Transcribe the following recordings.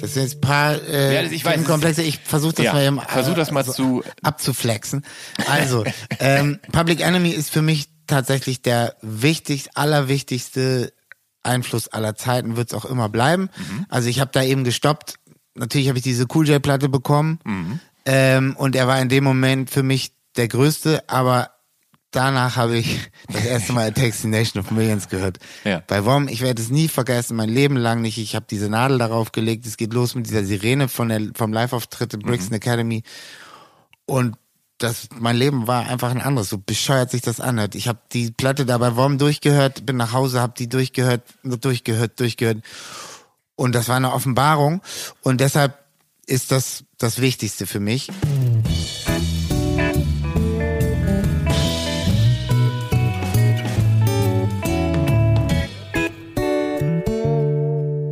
Das sind jetzt ein paar äh, Ja, das- ich weiß, Themenkomplexe. Ich versuche das Ja, mal, eben, versuch das mal so zu- abzuflexen. Also, ähm, Public Enemy ist für mich tatsächlich der wichtig, allerwichtigste Einfluss aller Zeiten, wird es auch immer bleiben. Mhm. Also ich habe da eben gestoppt. Natürlich habe ich diese Cool J-Platte bekommen Mhm. ähm, und er war in dem Moment für mich der größte, aber danach habe ich das erste Mal the Nation of Millions gehört. Ja. Bei WOM, ich werde es nie vergessen, mein Leben lang nicht. Ich habe diese Nadel darauf gelegt. Es geht los mit dieser Sirene von der, vom Live-Auftritt in Brixton Academy. Und das, mein Leben war einfach ein anderes, so bescheuert sich das anhört. Ich habe die Platte da bei WOM durchgehört, bin nach Hause, habe die durchgehört, durchgehört, durchgehört. Und das war eine Offenbarung. Und deshalb ist das das Wichtigste für mich.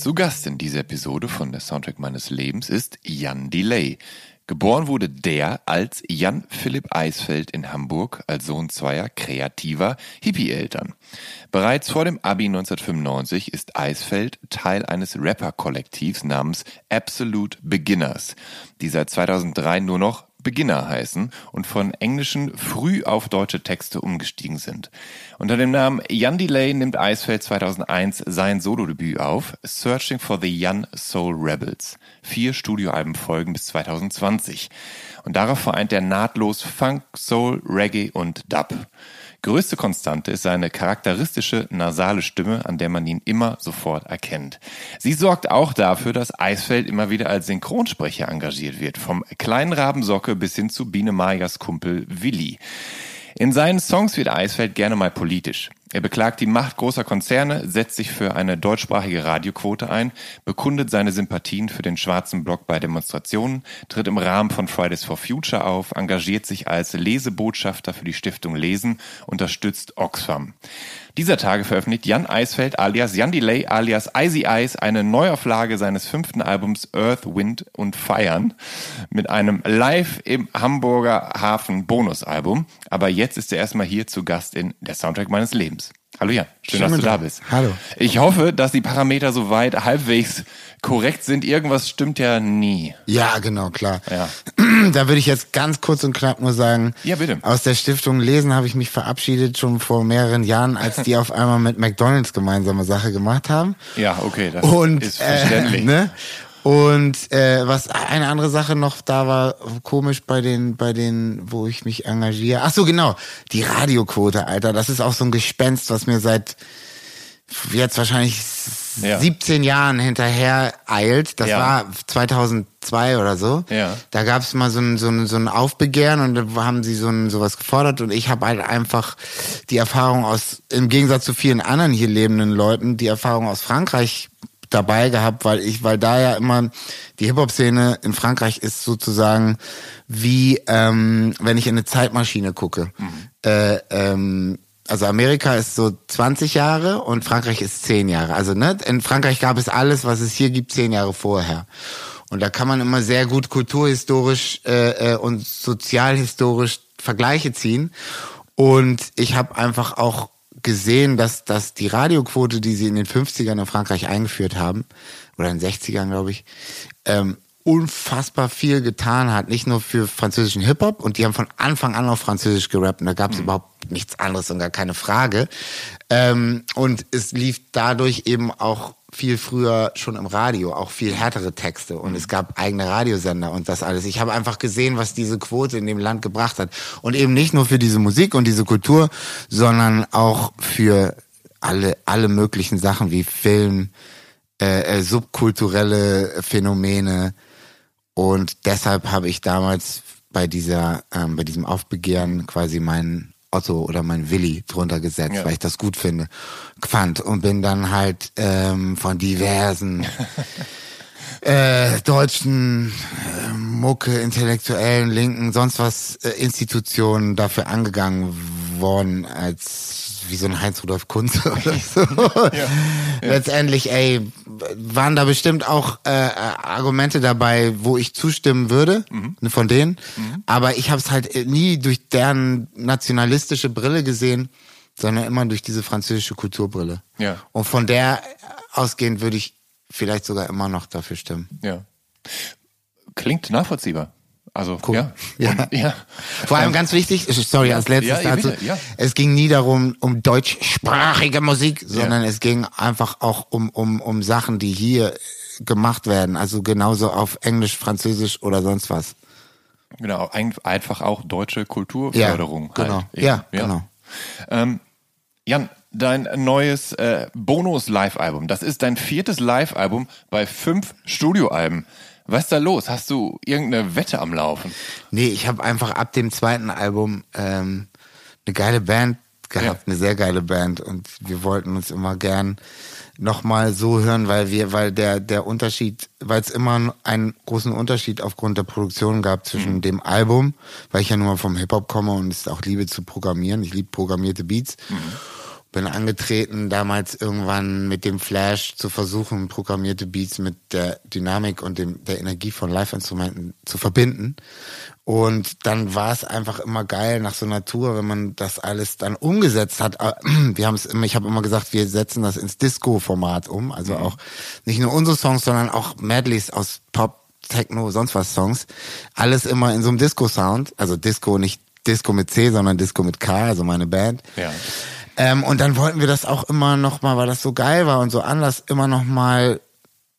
Zu Gast in dieser Episode von der Soundtrack meines Lebens ist Jan Delay. Geboren wurde der als Jan Philipp Eisfeld in Hamburg als Sohn zweier kreativer Hippie-Eltern. Bereits vor dem Abi 1995 ist Eisfeld Teil eines Rapper-Kollektivs namens Absolute Beginners, die seit 2003 nur noch Beginner heißen und von englischen früh auf deutsche Texte umgestiegen sind. Unter dem Namen Jan Delay nimmt Eisfeld 2001 sein Solodebüt auf, Searching for the Young Soul Rebels. Vier Studioalben folgen bis 2020. Und darauf vereint er nahtlos Funk, Soul, Reggae und Dub. Größte Konstante ist seine charakteristische nasale Stimme, an der man ihn immer sofort erkennt. Sie sorgt auch dafür, dass Eisfeld immer wieder als Synchronsprecher engagiert wird, vom kleinen Rabensocke bis hin zu Biene Mayas Kumpel Willi. In seinen Songs wird Eisfeld gerne mal politisch. Er beklagt die Macht großer Konzerne, setzt sich für eine deutschsprachige Radioquote ein, bekundet seine Sympathien für den schwarzen Block bei Demonstrationen, tritt im Rahmen von Fridays for Future auf, engagiert sich als Lesebotschafter für die Stiftung Lesen, unterstützt Oxfam. Dieser Tage veröffentlicht Jan Eisfeld alias Jan Delay alias Icy Ice eine Neuauflage seines fünften Albums Earth, Wind und Feiern mit einem Live im Hamburger Hafen Bonusalbum. Aber jetzt ist er erstmal hier zu Gast in der Soundtrack meines Lebens. Hallo Jan, schön, dass du da bist. Hallo. Ich hoffe, dass die Parameter soweit halbwegs korrekt sind. Irgendwas stimmt ja nie. Ja, genau, klar. Ja. Da würde ich jetzt ganz kurz und knapp nur sagen, Ja, bitte. aus der Stiftung Lesen habe ich mich verabschiedet schon vor mehreren Jahren, als die auf einmal mit McDonalds gemeinsame Sache gemacht haben. Ja, okay, das Und ist verständlich. Äh, ne? Und äh, was eine andere Sache noch da war, komisch bei den, bei den, wo ich mich engagiere. Ach so, genau, die Radioquote, Alter. Das ist auch so ein Gespenst, was mir seit jetzt wahrscheinlich Ja. 17 Jahren hinterher eilt. Das Ja. war 2002 oder so. Ja. Da gab es mal so ein, so, ein, so ein Aufbegehren und da haben sie so ein, sowas gefordert und ich habe halt einfach die Erfahrung aus, im Gegensatz zu vielen anderen hier lebenden Leuten, die Erfahrung aus Frankreich dabei gehabt, weil ich, weil da ja immer die Hip-Hop-Szene in Frankreich ist sozusagen wie, ähm, wenn ich in eine Zeitmaschine gucke. Äh, ähm, also Amerika ist so 20 Jahre und Frankreich ist 10 Jahre. Also ne, in Frankreich gab es alles, was es hier gibt, 10 Jahre vorher. Und da kann man immer sehr gut kulturhistorisch äh, äh, und sozialhistorisch Vergleiche ziehen. Und ich habe einfach auch gesehen, dass, dass die Radioquote, die sie in den 50ern in Frankreich eingeführt haben, oder in den 60ern, glaube ich, ähm, unfassbar viel getan hat, nicht nur für französischen Hip-Hop und die haben von Anfang an auf Französisch gerappt und da gab es mhm. überhaupt nichts anderes und gar keine Frage. Ähm, und es lief dadurch eben auch viel früher schon im Radio, auch viel härtere Texte und es gab eigene Radiosender und das alles. Ich habe einfach gesehen, was diese Quote in dem Land gebracht hat und eben nicht nur für diese Musik und diese Kultur, sondern auch für alle alle möglichen Sachen wie Film, äh, äh, subkulturelle Phänomene und deshalb habe ich damals bei dieser ähm, bei diesem Aufbegehren quasi meinen Otto oder mein Willi drunter gesetzt, ja. weil ich das gut finde, fand und bin dann halt ähm, von diversen äh, deutschen äh, Mucke, intellektuellen, linken, sonst was äh, Institutionen dafür angegangen worden als wie so ein Heinz-Rudolf Kunze oder so. ja. Letztendlich, ey, waren da bestimmt auch äh, Argumente dabei, wo ich zustimmen würde, mhm. von denen. Mhm. Aber ich habe es halt nie durch deren nationalistische Brille gesehen, sondern immer durch diese französische Kulturbrille. Ja. Und von der ausgehend würde ich vielleicht sogar immer noch dafür stimmen. Ja. Klingt nachvollziehbar. Also cool. ja. Ja. Und, ja. Vor allem ganz wichtig, sorry, als letztes ja, dazu, ja. es ging nie darum, um deutschsprachige Musik, sondern es ging einfach auch um, um, um Sachen, die hier gemacht werden. Also genauso auf Englisch, Französisch oder sonst was. Genau, einfach auch deutsche Kulturförderung. Ja, genau. Halt ja, genau. Ähm, Jan, dein neues äh, Bonus-Live-Album, das ist dein viertes Live-Album bei fünf Studioalben. Was ist da los? Hast du irgendeine Wette am Laufen? Nee, ich habe einfach ab dem zweiten Album ähm, eine geile Band gehabt, ja. eine sehr geile Band und wir wollten uns immer gern nochmal so hören, weil wir, weil der, der Unterschied, weil es immer einen großen Unterschied aufgrund der Produktion gab zwischen mhm. dem Album, weil ich ja nur mal vom Hip-Hop komme und es auch liebe zu programmieren. Ich liebe programmierte Beats. Mhm bin angetreten, damals irgendwann mit dem Flash zu versuchen, programmierte Beats mit der Dynamik und dem, der Energie von Live-Instrumenten zu verbinden. Und dann war es einfach immer geil nach so einer Tour, wenn man das alles dann umgesetzt hat. Äh, wir haben es immer, ich habe immer gesagt, wir setzen das ins Disco-Format um. Also mhm. auch nicht nur unsere Songs, sondern auch Medleys aus Pop, Techno, sonst was Songs. Alles immer in so einem Disco-Sound. Also Disco, nicht Disco mit C, sondern Disco mit K, also meine Band. Ja. Ähm, und dann wollten wir das auch immer noch mal, weil das so geil war und so anders, immer noch mal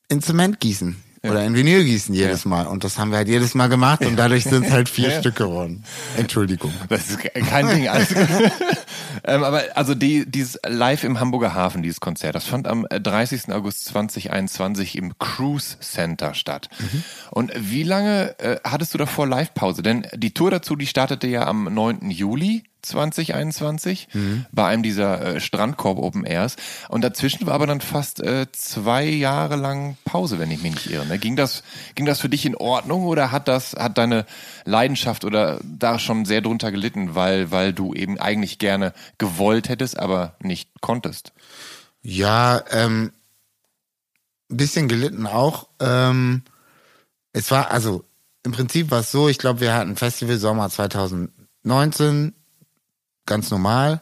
in Zement gießen. Ja. Oder in Vinyl gießen jedes ja. Mal. Und das haben wir halt jedes Mal gemacht und dadurch sind es halt vier ja. Stück geworden. Entschuldigung. Das ist kein Ding. Alles ähm, aber also die, dieses Live im Hamburger Hafen, dieses Konzert, das fand am 30. August 2021 im Cruise Center statt. Mhm. Und wie lange äh, hattest du davor Live-Pause? Denn die Tour dazu, die startete ja am 9. Juli 2021 mhm. bei einem dieser äh, Strandkorb Open Airs. Und dazwischen war aber dann fast äh, zwei Jahre lang Pause, wenn ich mich nicht irre. Ne? Ging das, ging das für dich in Ordnung oder hat das, hat deine Leidenschaft oder da schon sehr drunter gelitten, weil, weil du eben eigentlich gerne gewollt hättest, aber nicht konntest? Ja, ähm, bisschen gelitten auch. Ähm, es war, also im Prinzip war es so, ich glaube, wir hatten Festival Sommer 2019 ganz normal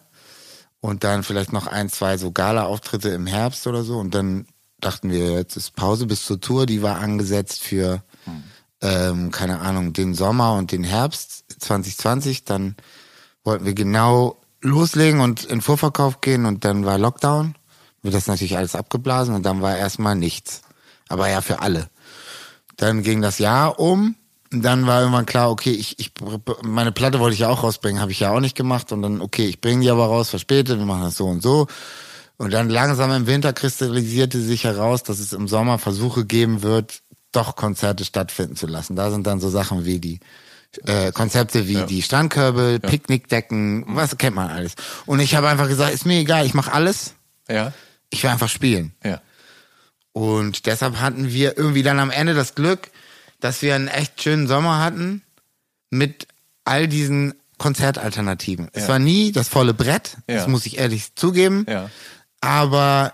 und dann vielleicht noch ein, zwei so Gala-Auftritte im Herbst oder so und dann dachten wir, jetzt ist Pause bis zur Tour, die war angesetzt für, hm. ähm, keine Ahnung, den Sommer und den Herbst 2020, dann wollten wir genau loslegen und in Vorverkauf gehen und dann war Lockdown, wird das natürlich alles abgeblasen und dann war erstmal nichts. Aber ja für alle. Dann ging das Jahr um dann war irgendwann klar, okay, ich, ich meine Platte wollte ich ja auch rausbringen, habe ich ja auch nicht gemacht und dann okay, ich bringe die aber raus, verspätet, wir machen das so und so. Und dann langsam im Winter kristallisierte sich heraus, dass es im Sommer Versuche geben wird, doch Konzerte stattfinden zu lassen. Da sind dann so Sachen wie die äh, Konzepte wie ja. die Strandkörbe, ja. Picknickdecken, was kennt man alles. Und ich habe einfach gesagt, ist mir egal, ich mache alles. Ja. Ich will einfach spielen. Ja. Und deshalb hatten wir irgendwie dann am Ende das Glück, dass wir einen echt schönen Sommer hatten mit all diesen Konzertalternativen. Ja. Es war nie das volle Brett, ja. das muss ich ehrlich zugeben. Ja. Aber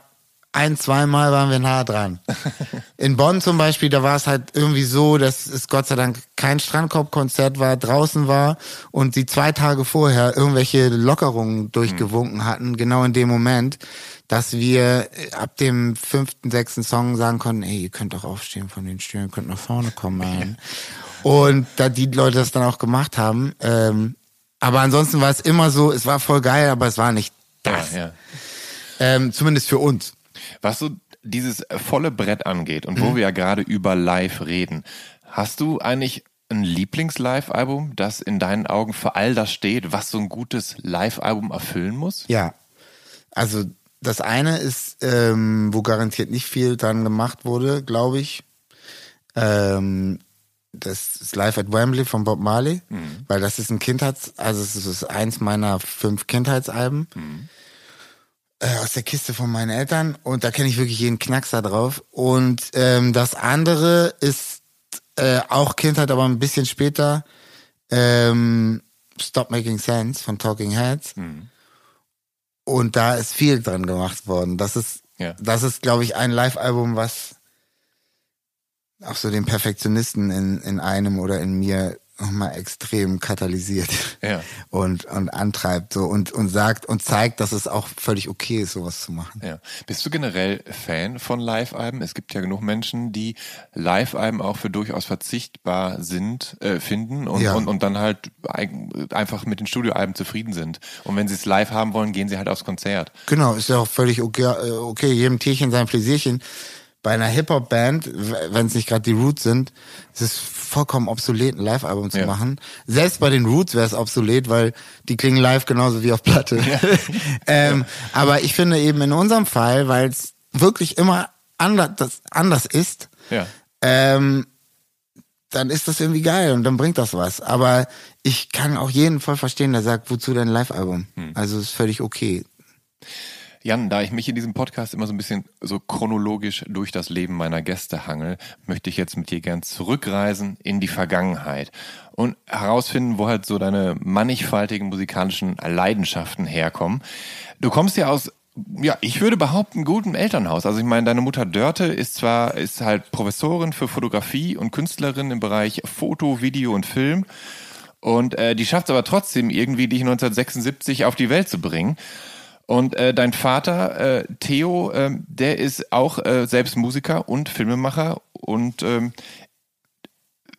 ein, zweimal waren wir nah dran. In Bonn zum Beispiel, da war es halt irgendwie so, dass es Gott sei Dank kein Strandkorbkonzert war, draußen war und die zwei Tage vorher irgendwelche Lockerungen durchgewunken hatten, genau in dem Moment, dass wir ab dem fünften, sechsten Song sagen konnten, ey, ihr könnt doch aufstehen von den Stühlen, könnt nach vorne kommen. Und da die Leute das dann auch gemacht haben, ähm, aber ansonsten war es immer so, es war voll geil, aber es war nicht das. Ja, ja. Ähm, zumindest für uns. Was so dieses volle Brett angeht und wo Mhm. wir ja gerade über Live reden, hast du eigentlich ein Lieblings-Live-Album, das in deinen Augen für all das steht, was so ein gutes Live-Album erfüllen muss? Ja. Also das eine ist, ähm, wo garantiert nicht viel dran gemacht wurde, glaube ich. Ähm, das ist Live at Wembley von Bob Marley, weil das ist ein Kindheits-, also es ist eins meiner fünf Kindheitsalben. Äh, aus der Kiste von meinen Eltern und da kenne ich wirklich jeden Knackser drauf. Und ähm, das andere ist äh, auch Kindheit, aber ein bisschen später. Ähm, Stop Making Sense von Talking Heads. Und da ist viel dran gemacht worden. Das ist, Ja. das ist, glaube ich, ein Live-Album, was auch so den Perfektionisten in, in einem oder in mir nochmal extrem katalysiert Ja. und, und antreibt so und, und sagt und zeigt, dass es auch völlig okay ist, sowas zu machen. Ja. Bist du generell Fan von Live-Alben? Es gibt ja genug Menschen, die Live-Alben auch für durchaus verzichtbar sind, äh, finden und, Ja. und, und dann halt einfach mit den Studioalben zufrieden sind. Und wenn sie es live haben wollen, gehen sie halt aufs Konzert. Genau, ist ja auch völlig okay, äh, okay jedem Tierchen sein Pläsierchen. Bei einer Hip-Hop-Band, wenn es nicht gerade die Roots sind, ist es vollkommen obsolet, ein Live-Album zu Ja. machen. Selbst bei den Roots wäre es obsolet, weil die klingen live genauso wie auf Platte. ähm, aber ich finde eben in unserem Fall, weil es wirklich immer anders, das anders ist, Ja. ähm, dann ist das irgendwie geil und dann bringt das was. Aber ich kann auch jeden voll verstehen, der sagt, wozu denn ein Live-Album? Also ist völlig okay. Jan, da ich mich in diesem Podcast immer so ein bisschen so chronologisch durch das Leben meiner Gäste hangel, möchte ich jetzt mit dir gern zurückreisen in die Vergangenheit und herausfinden, wo halt so deine mannigfaltigen musikalischen Leidenschaften herkommen. Du kommst ja aus ja, ich würde behaupten, gutem Elternhaus. Also ich meine, deine Mutter Dörte ist zwar, ist halt Professorin für Fotografie und Künstlerin im Bereich Foto, Video und Film. Und äh, die schafft es aber trotzdem irgendwie, dich 1976 auf die Welt zu bringen. Und äh, dein Vater, äh, Theo, ähm, der ist auch äh, selbst Musiker und Filmemacher. Und ähm,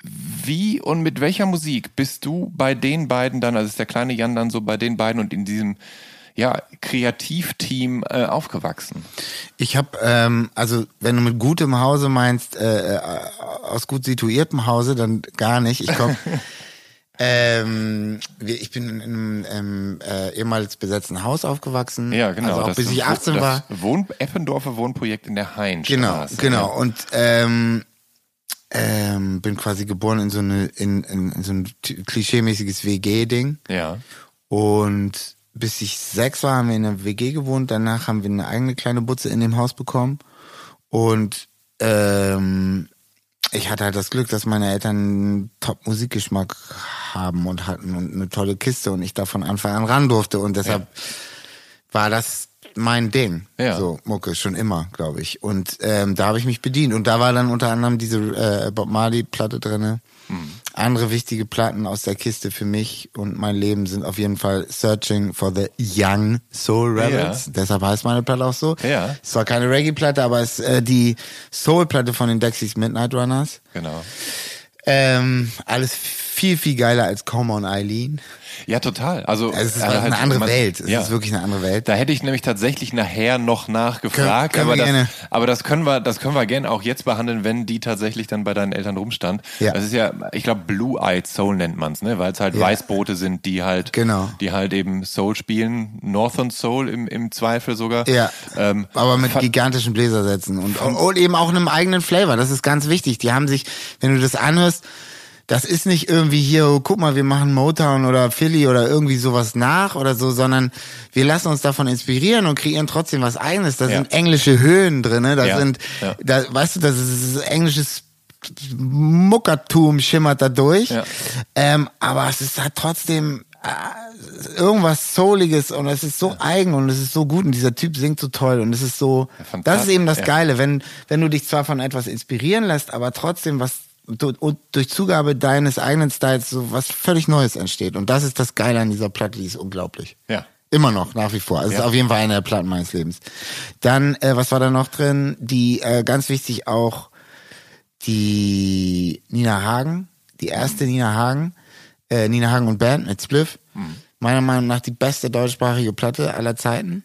wie und mit welcher Musik bist du bei den beiden dann, also ist der kleine Jan dann so bei den beiden und in diesem ja, Kreativteam äh, aufgewachsen? Ich habe, ähm, also wenn du mit gutem Hause meinst, äh, äh, aus gut situiertem Hause, dann gar nicht. Ich komme, ähm, ich bin in einem ähm, äh, ehemals besetzten Haus aufgewachsen. Ja, genau. Also auch das bis ich Wo- 18 das war. Wohn Eppendorfer Wohnprojekt in der Heinstraße. Genau, genau. Und ähm, ähm, bin quasi geboren in so eine in, in, in so ein klischeemäßiges WG-Ding. Ja. Und bis ich sechs war, haben wir in einer WG gewohnt. Danach haben wir eine eigene kleine Butze in dem Haus bekommen. Und ähm, ich hatte halt das Glück, dass meine Eltern einen Top-Musikgeschmack haben und hatten und eine tolle Kiste und ich da von Anfang an ran durfte. Und deshalb war das mein Ding. Ja. So, Mucke, schon immer, glaube ich. Und ähm, da habe ich mich bedient. Und da war dann unter anderem diese äh, Bob Marley-Platte drinne. Hm. Andere wichtige Platten aus der Kiste für mich und mein Leben sind auf jeden Fall Searching for the Young Soul Rebels. Ja. Deshalb heißt meine Platte auch so. Ja. Es war keine Reggae-Platte, aber es ist äh, die Soul-Platte von den Dexys Midnight Runners. Genau. Ähm, alles viel, viel geiler als Come on Eileen. Ja, total. Also Es ist eine halt, andere man- Welt. Es ja. ist wirklich eine andere Welt. Da hätte ich nämlich tatsächlich nachher noch nachgefragt, können aber, das, gerne. aber das können wir, das können wir gerne auch jetzt behandeln, wenn die tatsächlich dann bei deinen Eltern rumstand. Ja. Das ist ja, ich glaube, Blue-Eyed Soul nennt man's, ne, weil es halt Ja. Weißbrote sind, die halt, Genau. die halt eben Soul spielen, Northern Soul im, im Zweifel sogar. Ja, Ähm, aber mit gigantischen Bläsersätzen und, und eben auch einem eigenen Flavor. Das ist ganz wichtig. Die haben sich, wenn du das anhörst, das ist nicht irgendwie hier, oh, guck mal, wir machen Motown oder Philly oder irgendwie sowas nach oder so, sondern wir lassen uns davon inspirieren und kreieren trotzdem was eigenes. Da Ja. sind englische Höhen drinne, da Ja, sind, ja. da, weißt du, das ist englisches Muckertum schimmert da durch. Ja. Ähm, aber es ist halt trotzdem äh, irgendwas Souliges und es ist so eigen und es ist so gut und dieser Typ singt so toll und es ist so, Ja, das ist eben das ja. Geile, wenn, wenn du dich zwar von etwas inspirieren lässt, aber trotzdem was und durch Zugabe deines eigenen Styles so was völlig Neues entsteht und das ist das Geile an dieser Platte, die ist unglaublich. Ja. Immer noch, nach wie vor. Also es Ja. ist auf jeden Fall eine der Platten meines Lebens. Dann, äh, was war da noch drin? Die, äh, ganz wichtig auch, die Nina Hagen, die erste Nina Hagen, äh, Nina Hagen und Band mit Spliff. Meiner Meinung nach die beste deutschsprachige Platte aller Zeiten.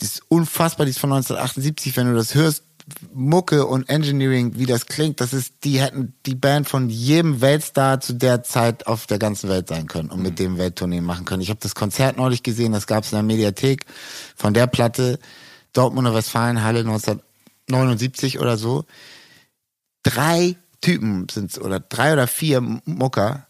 Die ist unfassbar, die ist von 1978, wenn du das hörst, Mucke und Engineering, wie das klingt, das ist, die hätten die Band von jedem Weltstar zu der Zeit auf der ganzen Welt sein können und mit dem Welttournee machen können. Ich habe das Konzert neulich gesehen, das gab es in der Mediathek von der Platte Dortmunder Westfalenhalle 1979 oder so. Drei Typen sind's oder drei oder vier Mucker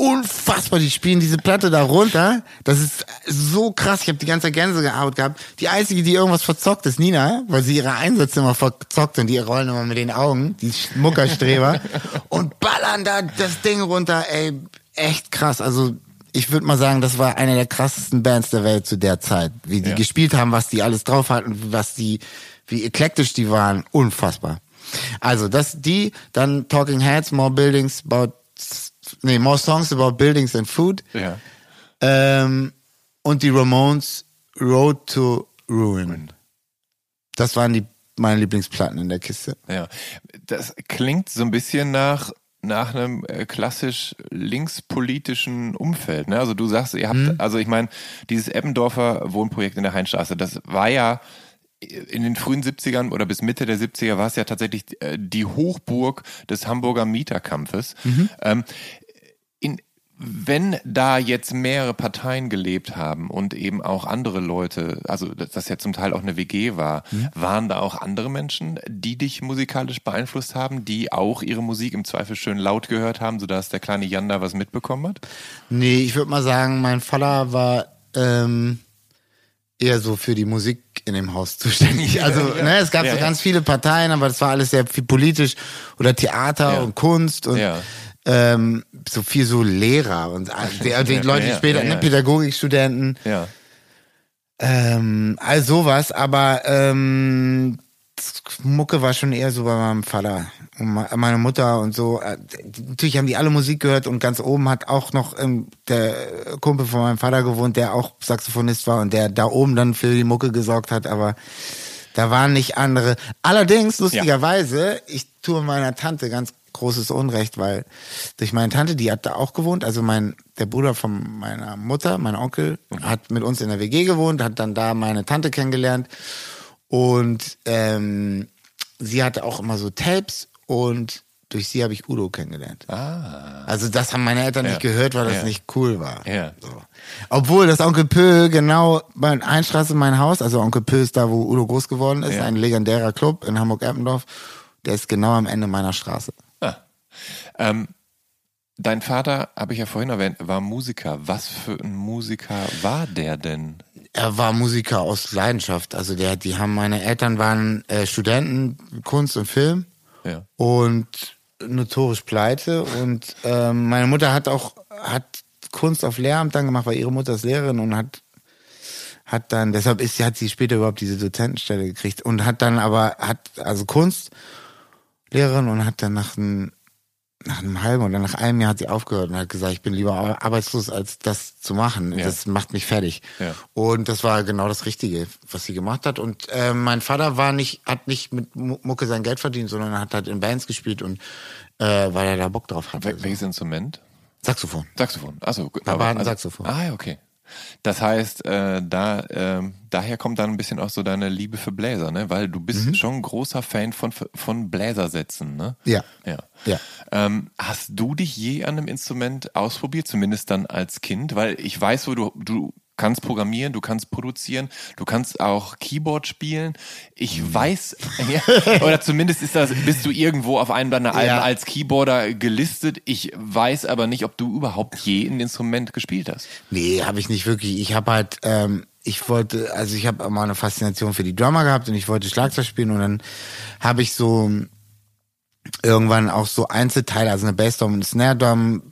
unfassbar. Die spielen diese Platte da runter. Das ist so krass. Ich habe die ganze Gänsehaut gehabt. Die einzige, die irgendwas verzockt, ist Nina, weil sie ihre Einsätze immer verzockt und die rollen immer mit den Augen, die Muckerstreber und ballern da das Ding runter. Ey, echt krass. Also ich würde mal sagen, das war eine der krassesten Bands der Welt zu der Zeit. Wie die Ja. gespielt haben, was die alles drauf hatten, was die, wie eklektisch die waren. Unfassbar. Also das, die, dann Talking Heads, More Buildings About, nee, More Songs About Buildings and Food. Ja. Ähm, und die Ramones Road to Ruin. Das waren die meine Lieblingsplatten in der Kiste. Ja, das klingt so ein bisschen nach nach einem äh, klassisch linkspolitischen Umfeld. Ne? Also du sagst, ihr habt, Mhm. also ich meine, dieses Eppendorfer Wohnprojekt in der Heinstraße, das war ja in den frühen 70ern oder bis Mitte der 70er war es ja tatsächlich äh, die Hochburg des Hamburger Mieterkampfes. Mhm. Ähm, wenn da jetzt mehrere Parteien gelebt haben und eben auch andere Leute, also dass das ja zum Teil auch eine WG war, waren da auch andere Menschen, die dich musikalisch beeinflusst haben, die auch ihre Musik im Zweifel schön laut gehört haben, sodass der kleine Jan da was mitbekommen hat? Nee, ich würde mal sagen, mein Vater war ähm, eher so für die Musik in dem Haus zuständig. Also, ne, es gab Ja, so ja. ganz viele Parteien, aber das war alles sehr viel politisch oder Theater Ja. und Kunst und Ja. Ähm, so viel so Lehrer und die, die Ja, Leute, ja, später, ja, ja. ne, Pädagogikstudenten. Ja. Ähm, all sowas, aber ähm, Mucke war schon eher so bei meinem Vater und me- meine Mutter und so. Äh, Natürlich haben die alle Musik gehört und ganz oben hat auch noch ähm, der Kumpel von meinem Vater gewohnt, der auch Saxophonist war und der da oben dann für die Mucke gesorgt hat, aber da waren nicht andere. Allerdings, lustigerweise, ich tue meiner Tante ganz großes Unrecht, weil durch meine Tante, die hat da auch gewohnt, also mein, der Bruder von meiner Mutter, mein Onkel, hat mit uns in der WG gewohnt, hat dann da meine Tante kennengelernt und ähm, sie hatte auch immer so Tapes und durch sie habe ich Udo kennengelernt. Also das haben meine Eltern Ja. nicht gehört, weil das Ja. nicht cool war. Ja. So. Obwohl das Onkel Pö genau bei Einstraße mein Haus, also Onkel Pö ist da, wo Udo groß geworden ist, Ja. ein legendärer Club in Hamburg-Eppendorf, der ist genau am Ende meiner Straße. Ähm, dein Vater, habe ich ja vorhin erwähnt, war Musiker. Was für ein Musiker war der denn? Er war Musiker aus Leidenschaft. Also der, die haben meine Eltern waren äh, Studenten Kunst und Film Ja. und notorisch pleite und ähm, meine Mutter hat auch hat Kunst auf Lehramt dann gemacht, weil ihre Mutter ist Lehrerin und hat hat dann deshalb ist hat sie später überhaupt diese Dozentenstelle gekriegt und hat dann aber hat also Kunstlehrerin und hat dann nach einem nach einem halben oder nach einem Jahr hat sie aufgehört und hat gesagt, ich bin lieber ar- arbeitslos, als das zu machen. Ja. Das macht mich fertig. Ja. Und das war genau das Richtige, was sie gemacht hat. Und äh, mein Vater war nicht, hat nicht mit Mu- Mucke sein Geld verdient, sondern hat halt in Bands gespielt und äh, weil er da Bock drauf hatte. Wel welches Instrument? Saxophon. Saxophon. Achso, aber- war ein also- Saxophon. Ah, okay. Das heißt, äh, da, ähm, daher kommt dann ein bisschen auch so deine Liebe für Bläser, ne? Weil du bist schon ein großer Fan von, von Bläsersätzen, ne? Mhm. Ja. Ja. Ja. Ähm, hast du dich je an einem Instrument ausprobiert, zumindest dann als Kind? Weil ich weiß, wo du, du kannst programmieren, du kannst produzieren, du kannst auch Keyboard spielen. Ich Mhm. weiß, ja, oder zumindest ist das, bist du irgendwo auf einem deiner Alben Ja. als Keyboarder gelistet. Ich weiß aber nicht, ob du überhaupt je ein Instrument gespielt hast. Nee, habe ich nicht wirklich. Ich habe halt, ähm, ich wollte, also ich habe mal eine Faszination für die Drummer gehabt und ich wollte Schlagzeug spielen und dann habe ich so irgendwann auch so Einzelteile, also eine Bassdrum und eine Snare Drum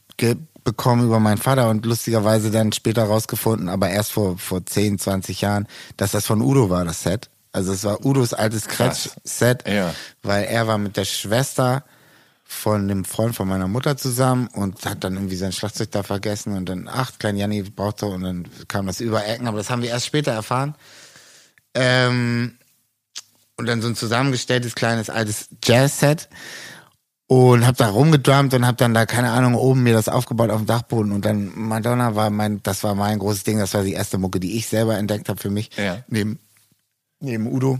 bekommen über meinen Vater und lustigerweise dann später rausgefunden, aber erst vor, vor 10, 20 Jahren, dass das von Udo war, das Set. Also es war Udos altes Kretsch-Set, Ja. weil er war mit der Schwester von dem Freund von meiner Mutter zusammen und hat dann irgendwie sein Schlagzeug da vergessen und dann, ach, klein Janni brauchte und dann kam das über Ecken, aber das haben wir erst später erfahren. Ähm, und dann so ein zusammengestelltes kleines altes Jazz-Set und hab da rumgedrummt und hab dann da keine Ahnung oben mir das aufgebaut auf dem Dachboden. Und dann Madonna war mein das war mein großes Ding. Das war die erste Mucke die ich selber entdeckt habe für mich. Ja. neben neben Udo.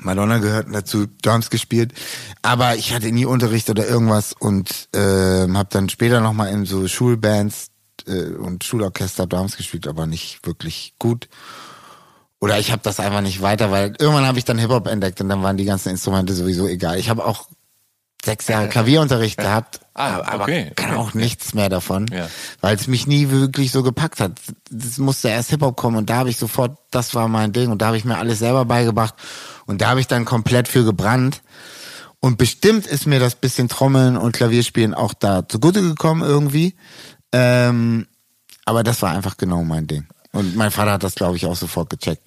Madonna gehörten dazu Drums gespielt. Aber ich hatte nie Unterricht oder irgendwas. Und ähm, habe dann später noch mal in so Schulbands äh, und Schulorchester Drums gespielt aber nicht wirklich gut. Oder ich habe das einfach nicht weiter, weil irgendwann habe ich dann Hip-Hop entdeckt und dann waren die ganzen Instrumente sowieso egal. Ich habe auch sechs Jahre Klavierunterricht gehabt, Ah, aber okay, kann okay. auch nichts mehr davon, Ja. weil es mich nie wirklich so gepackt hat. Das musste erst Hip-Hop kommen und da habe ich sofort, das war mein Ding und da habe ich mir alles selber beigebracht und da habe ich dann komplett für gebrannt. Und bestimmt ist mir das bisschen Trommeln und Klavierspielen auch da zugute gekommen irgendwie. Ähm, aber das war einfach genau mein Ding. Und mein Vater hat das, glaube ich, auch sofort gecheckt.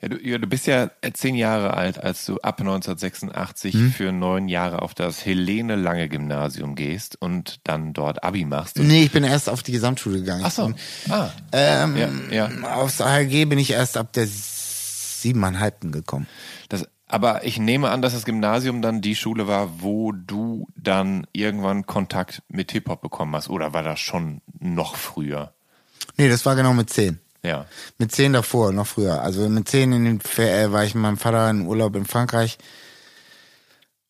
Ja, du, ja, du bist ja zehn Jahre alt, als du ab 1986 Hm? für neun Jahre auf das Helene Lange Gymnasium gehst und dann dort Abi machst. Nee, ich bin erst auf die Gesamtschule gegangen. Ach so. Ah. Ähm, Ja, ja. Aufs ALG bin ich erst ab der siebeneinhalbten gekommen. Das, aber ich nehme an, dass das Gymnasium dann die Schule war, wo du dann irgendwann Kontakt mit Hip-Hop bekommen hast. Oder war das schon noch früher? Nee, das war genau mit zehn. Ja. Mit zehn davor, noch früher. Also mit zehn in den, äh, war ich mit meinem Vater in Urlaub in Frankreich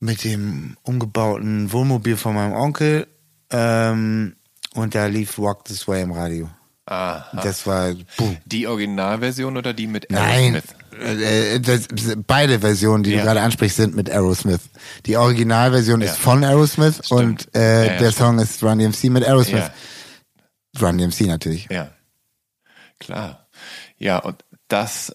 mit dem umgebauten Wohnmobil von meinem Onkel. Ähm, und da lief Walk This Way im Radio. Ah, Das war boom. die Originalversion oder die mit Nein, Aerosmith? äh, das, beide Versionen, die Ja. du gerade ansprichst, sind mit Aerosmith. Die Originalversion Ja. ist von Aerosmith Stimmt. und äh, Ja, der stimmt. Song ist Run DMC mit Aerosmith. Run DMC natürlich. Ja, klar. Ja, und das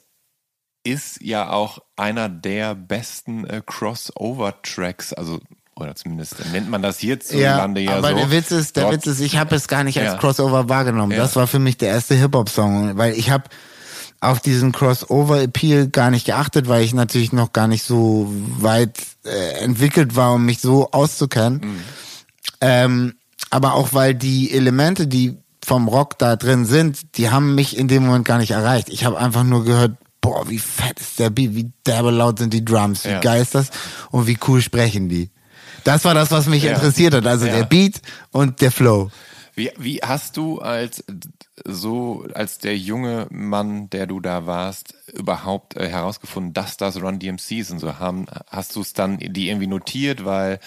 ist ja auch einer der besten äh, Crossover-Tracks, also oder zumindest nennt man das hierzulande ja, aber so. der Witz ist, der Dort- Witz ist, ich habe es gar nicht als Ja. Crossover wahrgenommen. Ja. Das war für mich der erste Hip-Hop-Song, weil ich habe auf diesen Crossover-Appeal gar nicht geachtet, weil ich natürlich noch gar nicht so weit äh, entwickelt war, um mich so auszukennen. Mhm. Ähm, aber auch weil die Elemente, die vom Rock da drin sind, die haben mich in dem Moment gar nicht erreicht. Ich habe einfach nur gehört, boah, wie fett ist der Beat, wie derbe laut sind die Drums, wie Ja. geil ist das und wie cool sprechen die. Das war das, was mich Ja. interessiert hat, also Ja. der Beat und der Flow. Wie, wie hast du als so als der junge Mann, der du da warst, überhaupt äh, herausgefunden, dass das Run DMC sind? So haben, hast du es dann die irgendwie notiert, weil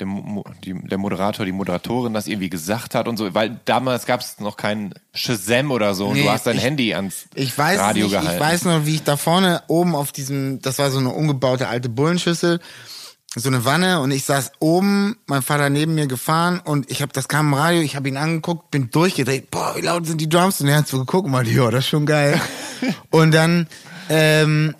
der, Mo- die, der Moderator, die Moderatorin das irgendwie gesagt hat und so, weil damals gab es noch kein Shazam oder so und Nee, du hast dein ich- Handy ans Ich weiß Radio nicht, gehalten. ich weiß nur, wie ich da vorne oben auf diesem, das war so eine umgebaute alte Bullenschüssel, so eine Wanne und ich saß oben, mein Vater neben mir gefahren und ich habe das kam im Radio, ich habe ihn angeguckt, bin durchgedreht, boah, wie laut sind die Drums und er hat so geguckt meinte, ja, das ist schon geil. und dann ähm,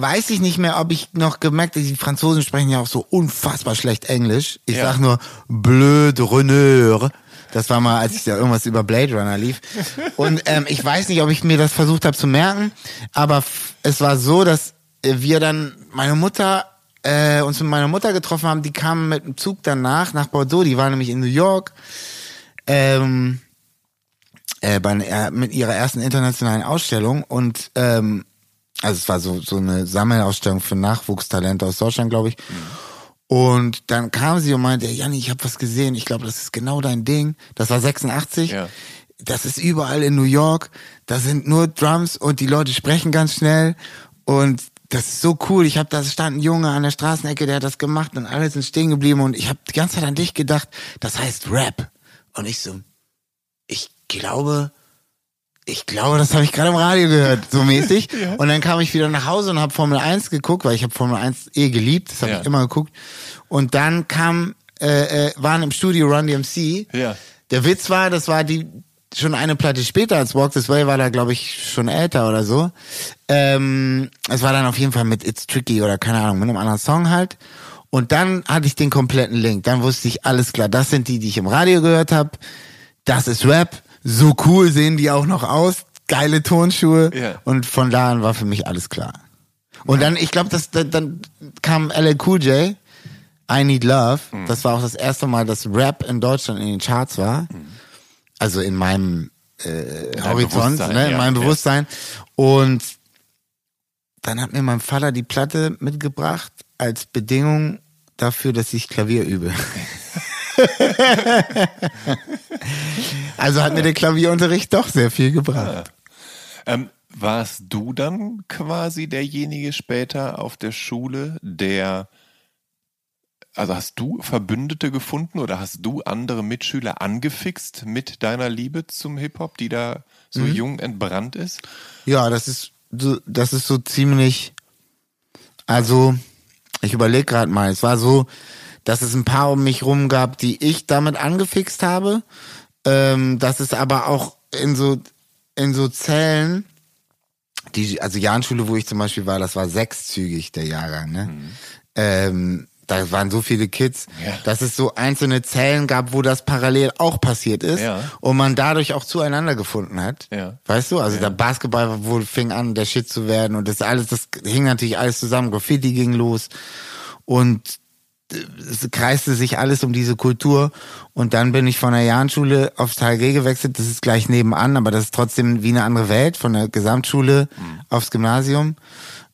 weiß ich nicht mehr, ob ich noch gemerkt habe, die Franzosen sprechen ja auch so unfassbar schlecht Englisch. Ich Ja. sag nur blöd Reneur. Das war mal, als ich da irgendwas über Blade Runner lief. Und ähm, ich weiß nicht, ob ich mir das versucht habe zu merken, aber es war so, dass äh, wir dann meine Mutter äh, uns mit meiner Mutter getroffen haben. Die kamen mit dem Zug danach nach Bordeaux. Die war nämlich in New York. Ähm, äh, bei, äh, mit ihrer ersten internationalen Ausstellung und ähm, also es war so so eine Sammelausstellung für Nachwuchstalente aus Deutschland, glaube ich. Und dann kam sie und meinte, Janni, ich habe was gesehen, ich glaube, das ist genau dein Ding. Das war 86. Ja. Das ist überall in New York. Da sind nur Drums und die Leute sprechen ganz schnell. Und das ist so cool. Ich habe da stand ein Junge an der Straßenecke, der hat das gemacht und alle sind stehen geblieben. Und ich habe die ganze Zeit an dich gedacht, das heißt Rap. Und ich so, ich glaube, ich glaube, das habe ich gerade im Radio gehört, so mäßig. Und dann kam ich wieder nach Hause und habe Formel 1 geguckt, weil ich habe Formel 1 eh geliebt, das habe Ja. ich immer geguckt. Und dann kam, äh, äh, waren im Studio Run DMC. Ja. Der Witz war, das war die schon eine Platte später als Walk This Way war da, glaube ich, schon älter oder so. Ähm, es war dann auf jeden Fall mit It's Tricky oder keine Ahnung, mit einem anderen Song halt. Und dann hatte ich den kompletten Link. Dann wusste ich, alles klar, das sind die, die ich im Radio gehört habe. das ist Rap, so cool sehen die auch noch aus, geile Turnschuhe. Ja. Und von da an war für mich alles klar. Und dann, ich glaube, das, dann, dann kam LL Cool J, I Need Love. Mhm. Das war auch das erste Mal, dass Rap in Deutschland in den Charts war. Also in meinem äh, Horizont, ne, in ja, meinem ja. Bewusstsein. Und dann hat mir mein Vater die Platte mitgebracht als Bedingung dafür, dass ich Klavier übe. also hat mir der Klavierunterricht doch sehr viel gebracht. Ähm, warst du dann quasi derjenige später auf der Schule, der, also hast du Verbündete gefunden oder hast du andere Mitschüler angefixt mit deiner Liebe zum Hip-Hop, die da so Mhm. jung entbrannt ist? Ja, das ist so, das ist so ziemlich. Also, ich überlege gerade mal. Es war so, dass es ein paar um mich rum gab, die ich damit angefixt habe. Ähm, dass es aber auch in so in so Zellen, die also Jahnschule, wo ich zum Beispiel war, das war sechszügig der Jahrgang. Ne? Ähm, da waren so viele Kids, Ja. dass es so einzelne Zellen gab, wo das parallel auch passiert ist Ja. und man dadurch auch zueinander gefunden hat. Ja. Weißt du, also der Basketball wurde, fing an, der Shit zu werden und das alles, das hing natürlich alles zusammen. Graffiti ging los und es kreiste sich alles um diese Kultur und dann bin ich von der Jahnschule aufs Teil G gewechselt. Das ist gleich nebenan, aber das ist trotzdem wie eine andere Welt von der Gesamtschule aufs Gymnasium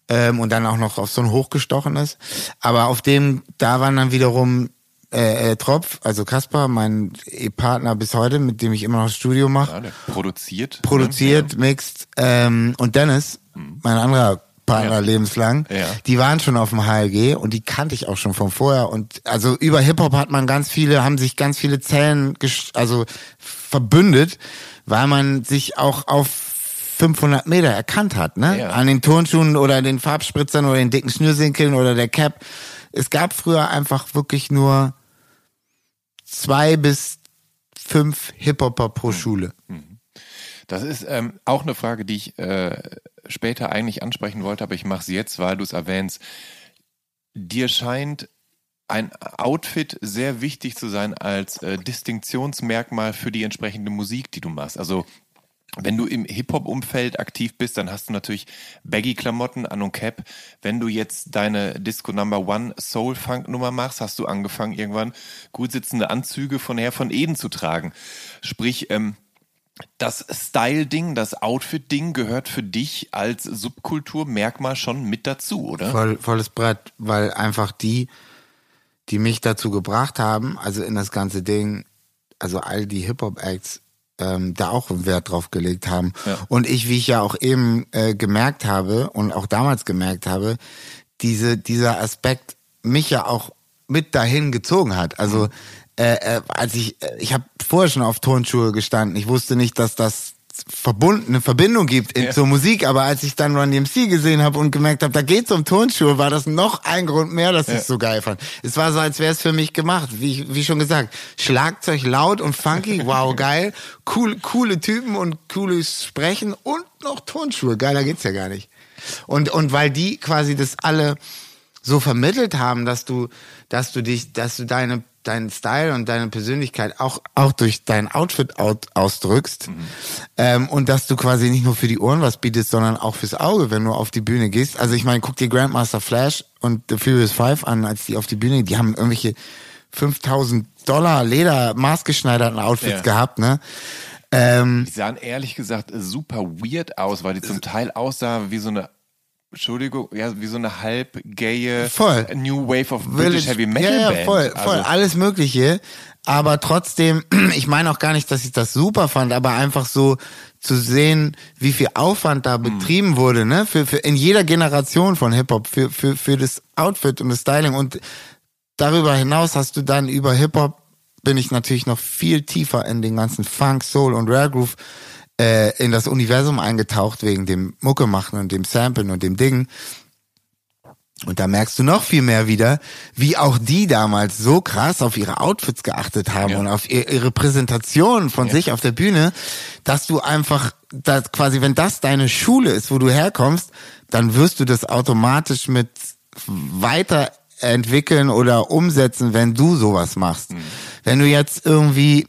ähm, und dann auch noch auf so ein hochgestochenes. Aber auf dem, da waren dann wiederum äh, äh, Tropf, also Kaspar, mein Partner bis heute, mit dem ich immer noch das Studio mache Ja, produziert. produziert, mixt. Ähm, und Dennis, mein anderer Partner Mhm. Ja. lebenslang, Ja. die waren schon auf dem HLG und die kannte ich auch schon von vorher. Und also über Hip-Hop hat man ganz viele, haben sich ganz viele Zellen also verbündet, weil man sich auch auf 500 Meter erkannt hat, ne? Ja. An den Turnschuhen oder den Farbspritzern oder den dicken Schnürsenkeln oder der Cap. Es gab früher einfach wirklich nur zwei bis fünf Hip-Hopper Mhm. pro Schule. Das ist ähm, auch eine Frage, die ich äh, später eigentlich ansprechen wollte, aber ich mache es jetzt, weil du es erwähnst. Dir scheint ein Outfit sehr wichtig zu sein als äh, Distinktionsmerkmal für die entsprechende Musik, die du machst. Also wenn du im Hip-Hop-Umfeld aktiv bist, dann hast du natürlich Baggy-Klamotten an und Cap. Wenn du jetzt deine Disco Number One Soul-Funk-Nummer machst, hast du angefangen, irgendwann gut sitzende Anzüge von Herr von Eden zu tragen. Sprich, ähm, das Style-Ding, das Outfit-Ding gehört für dich als Subkulturmerkmal schon mit dazu, oder? Voll, volles Brett, weil einfach die, die mich dazu gebracht haben, also in das ganze Ding, also all die Hip-Hop-Acts, ähm, da auch einen Wert drauf gelegt haben. Ja. Und ich, wie ich ja auch eben äh, gemerkt habe und auch damals gemerkt habe, diese, dieser Aspekt mich ja auch mit dahin gezogen hat. Also äh, äh, als ich, äh, ich habe vorher schon auf Turnschuhe gestanden. Ich wusste nicht, dass das verbunden, eine Verbindung gibt in, Ja. zur Musik, aber als ich dann Run DMC gesehen habe und gemerkt habe, da geht's um Turnschuhe, war das noch ein Grund mehr, dass ich es so geil fand. Es war so, als wäre es für mich gemacht, wie, wie schon gesagt. Schlagzeug laut und funky, wow, geil. Cool, coole Typen und cooles Sprechen und noch Turnschuhe. Geiler geht's ja gar nicht. Und, und weil die quasi das alle so vermittelt haben, dass du, dass du dich, dass du deine, deinen Style und deine Persönlichkeit auch, auch durch dein Outfit out, ausdrückst. Ähm, und dass du quasi nicht nur für die Ohren was bietest, sondern auch fürs Auge, wenn du auf die Bühne gehst. Also ich meine, guck dir Grandmaster Flash und The Furious Five an, als die auf die Bühne, die haben irgendwelche 5000 Dollar Leder maßgeschneiderten Outfits Ja. gehabt, ne? Ähm, Die sahen ehrlich gesagt super weird aus, weil die zum Teil aussahen wie so eine Entschuldigung, ja, wie so eine halb gaye Voll. New Wave of British Heavy Metal ja, ja, Band. voll, voll, Also, alles Mögliche. Aber trotzdem, ich meine auch gar nicht, dass ich das super fand, aber einfach so zu sehen, wie viel Aufwand da betrieben wurde, ne, für, für in jeder Generation von Hip Hop für für für das Outfit und das Styling und darüber hinaus hast du dann über Hip Hop bin ich natürlich noch viel tiefer in den ganzen Funk, Soul und Rare Groove äh, in das Universum eingetaucht wegen dem Mucke machen und dem Samplen und dem Ding. Und da merkst du noch viel mehr wieder, wie auch die damals so krass auf ihre Outfits geachtet haben Ja. und auf ihr, ihre Präsentation von sich auf der Bühne, dass du einfach, dass quasi, wenn das deine Schule ist, wo du herkommst, dann wirst du das automatisch mit weiterentwickeln oder umsetzen, wenn du sowas machst. Wenn du jetzt irgendwie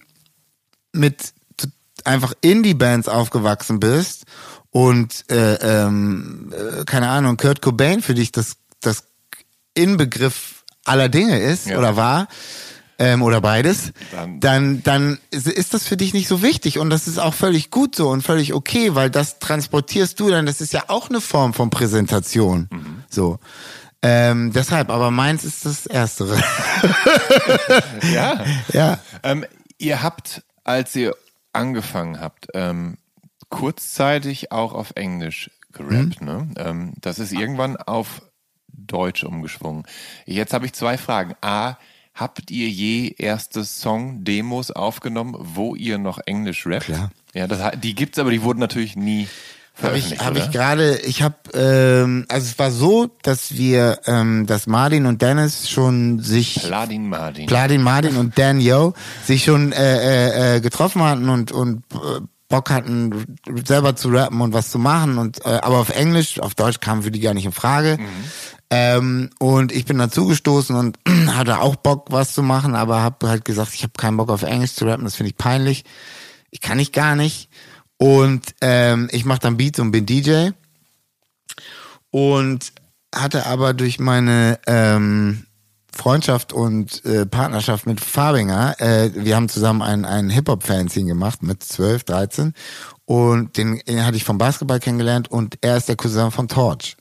mit einfach Indie-Bands aufgewachsen bist und äh, ähm, äh, keine Ahnung, Kurt Cobain für dich das, das Inbegriff aller Dinge ist Ja. oder war, ähm, oder beides, Dann- dann, dann ist- das für dich nicht so wichtig und das ist auch völlig gut so und völlig okay, weil das transportierst du dann, das ist ja auch eine Form von Präsentation. So. Ähm, deshalb, aber meins ist das Erstere. Ja. ja. Ähm, ihr habt, als ihr angefangen habt, ähm, kurzzeitig auch auf Englisch gerappt, Mhm. ne? Ähm, das ist irgendwann auf Deutsch umgeschwungen. Jetzt habe ich zwei Fragen. A, habt ihr je erste Song-Demos aufgenommen, wo ihr noch Englisch rappt? Klar. Ja, das, die gibt's, aber die wurden natürlich nie Habe ich, hab ich gerade, ich habe, ähm, also es war so, dass wir, ähm, dass Martin und Dennis schon sich Pladin Martin. Pladin Martin und Dan Yo sich schon äh, äh, äh, getroffen hatten und und äh, Bock hatten selber zu rappen und was zu machen und äh, aber auf Englisch, auf Deutsch kam für die gar nicht in Frage. Ähm, und ich bin dazugestoßen und hatte auch Bock was zu machen, aber habe halt gesagt, ich habe keinen Bock auf Englisch zu rappen, das finde ich peinlich. Ich kann ich gar nicht. Und ähm, ich mache dann Beats und bin DJ und hatte aber durch meine ähm, Freundschaft und äh, Partnerschaft mit Fabinger, äh, wir haben zusammen ein, ein Hip-Hop-Fanzine gemacht mit 12, 13 und den, den hatte ich vom Basketball kennengelernt und er ist der Cousin von Torch.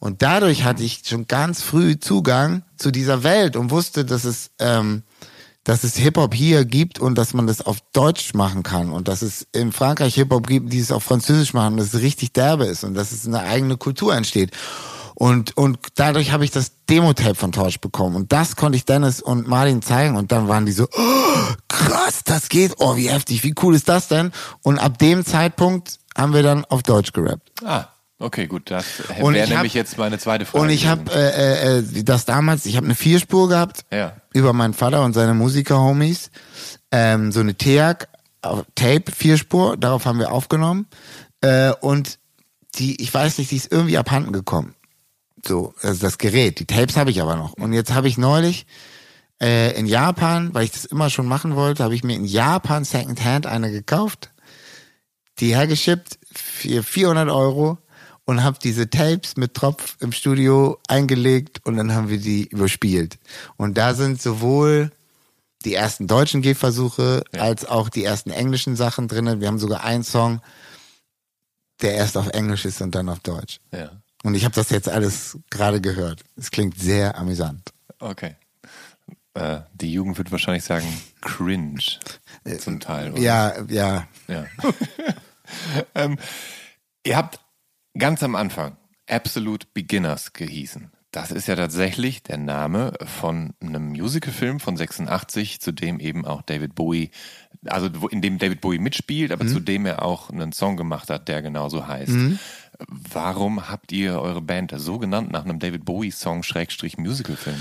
Und dadurch hatte ich schon ganz früh Zugang zu dieser Welt und wusste, dass es, ähm, dass es Hip-Hop hier gibt und dass man das auf Deutsch machen kann und dass es in Frankreich Hip-Hop gibt, die es auf Französisch machen, dass es richtig derbe ist und dass es eine eigene Kultur entsteht. Und, und dadurch habe ich das Demo-Tape von Torch bekommen. Und das konnte ich Dennis und Martin zeigen. Und dann waren die so, oh, krass, das geht. Oh, wie heftig, wie cool ist das denn? Und ab dem Zeitpunkt haben wir dann auf Deutsch gerappt. Ah, okay, gut. Das wäre nämlich jetzt meine zweite Frage. Und ich habe äh, äh, äh, das damals, ich habe eine Vierspur gehabt Ja. über meinen Vater und seine Musiker-Homies. Ähm, so eine TEAC, Tape, Vierspur, darauf haben wir aufgenommen. Äh, und die, ich weiß nicht, die ist irgendwie abhanden gekommen. So, also das Gerät, die Tapes habe ich aber noch. Und jetzt habe ich neulich äh, in Japan, weil ich das immer schon machen wollte, habe ich mir in Japan Secondhand eine gekauft, die hergeschippt für 400 Euro und habe diese Tapes mit Tropf im Studio eingelegt und dann haben wir die überspielt. Und da sind sowohl die ersten deutschen Gehversuche als auch die ersten englischen Sachen drinnen. Wir haben sogar einen Song, der erst auf Englisch ist und dann auf Deutsch. Ja. Und ich habe das jetzt alles gerade gehört. Es klingt sehr amüsant. Okay. Äh, die Jugend wird wahrscheinlich sagen cringe zum Teil. oder? Ja, ja. ja. ähm, ihr habt ganz am Anfang Absolute Beginners gehießen. Das ist ja tatsächlich der Name von einem Musicalfilm von 86, zu dem eben auch David Bowie, also in dem David Bowie mitspielt, aber zu dem er auch einen Song gemacht hat, der genauso heißt. Warum habt ihr eure Band so genannt nach einem David Bowie-Song Schrägstrich Musicalfilm?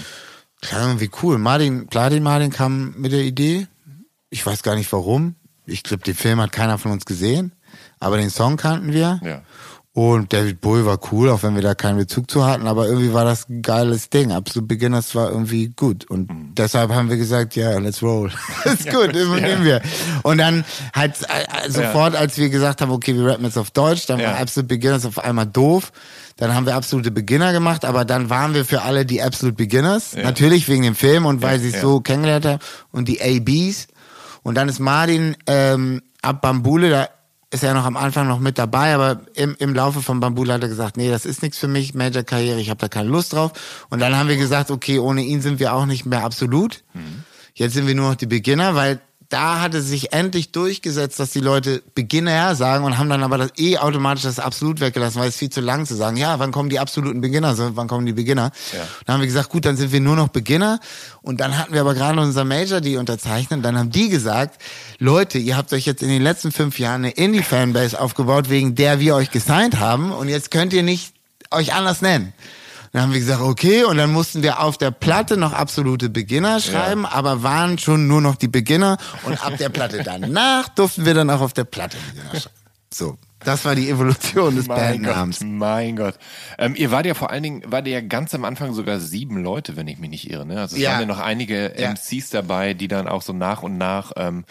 Klar, wie cool. Martin, Pladin Martin kam mit der Idee. Ich weiß gar nicht warum. Ich glaube, den Film hat keiner von uns gesehen. Aber den Song kannten wir. Ja. Und David Bowie war cool, auch wenn wir da keinen Bezug zu hatten. Aber irgendwie war das ein geiles Ding. Absolut Beginners war irgendwie gut. Und deshalb haben wir gesagt, ja, let's roll. ist gut, übernehmen wir. Und dann halt äh, sofort, als wir gesagt haben, okay, wir rappen jetzt auf Deutsch, dann Ja. war Absolute Beginners auf einmal doof. Dann haben wir absolute Beginner gemacht, aber dann waren wir für alle die Absolute Beginners. Natürlich wegen dem Film und weil sie es ja. so kennengelernt haben. Und die ABs. Und dann ist Martin ähm, ab Bambule, da ist er noch am Anfang noch mit dabei, aber im, im Laufe von Bambule hat er gesagt, nee, das ist nichts für mich, Major-Karriere, ich habe da keine Lust drauf. Und dann haben wir gesagt, okay, ohne ihn sind wir auch nicht mehr absolut. Jetzt sind wir nur noch die Beginner, weil da hatte sich endlich durchgesetzt, dass die Leute Beginner sagen und haben dann aber das eh automatisch das absolut weggelassen, weil es viel zu lang zu sagen, ja, wann kommen die absoluten Beginner, so, wann kommen die Beginner? Dann haben wir gesagt, gut, dann sind wir nur noch Beginner. Und dann hatten wir aber gerade unser Major, die unterzeichnen, dann haben die gesagt, Leute, ihr habt euch jetzt in den letzten fünf Jahren eine Indie-Fanbase aufgebaut, wegen der wir euch gesigned haben. Und jetzt könnt ihr nicht euch anders nennen. Dann haben wir gesagt, okay, und dann mussten wir auf der Platte noch absolute Beginner schreiben, aber waren schon nur noch die Beginner und ab der Platte danach durften wir dann auch auf der Platte Beginner schreiben. So. Das war die Evolution des Mein Bandnamens. Gott, mein Gott. Ähm, ihr wart ja vor allen Dingen, wart ihr ja ganz am Anfang sogar sieben Leute, wenn ich mich nicht irre. Ne? Also es Ja. waren ja noch einige Ja. MCs dabei, die dann auch so nach und nach ähm,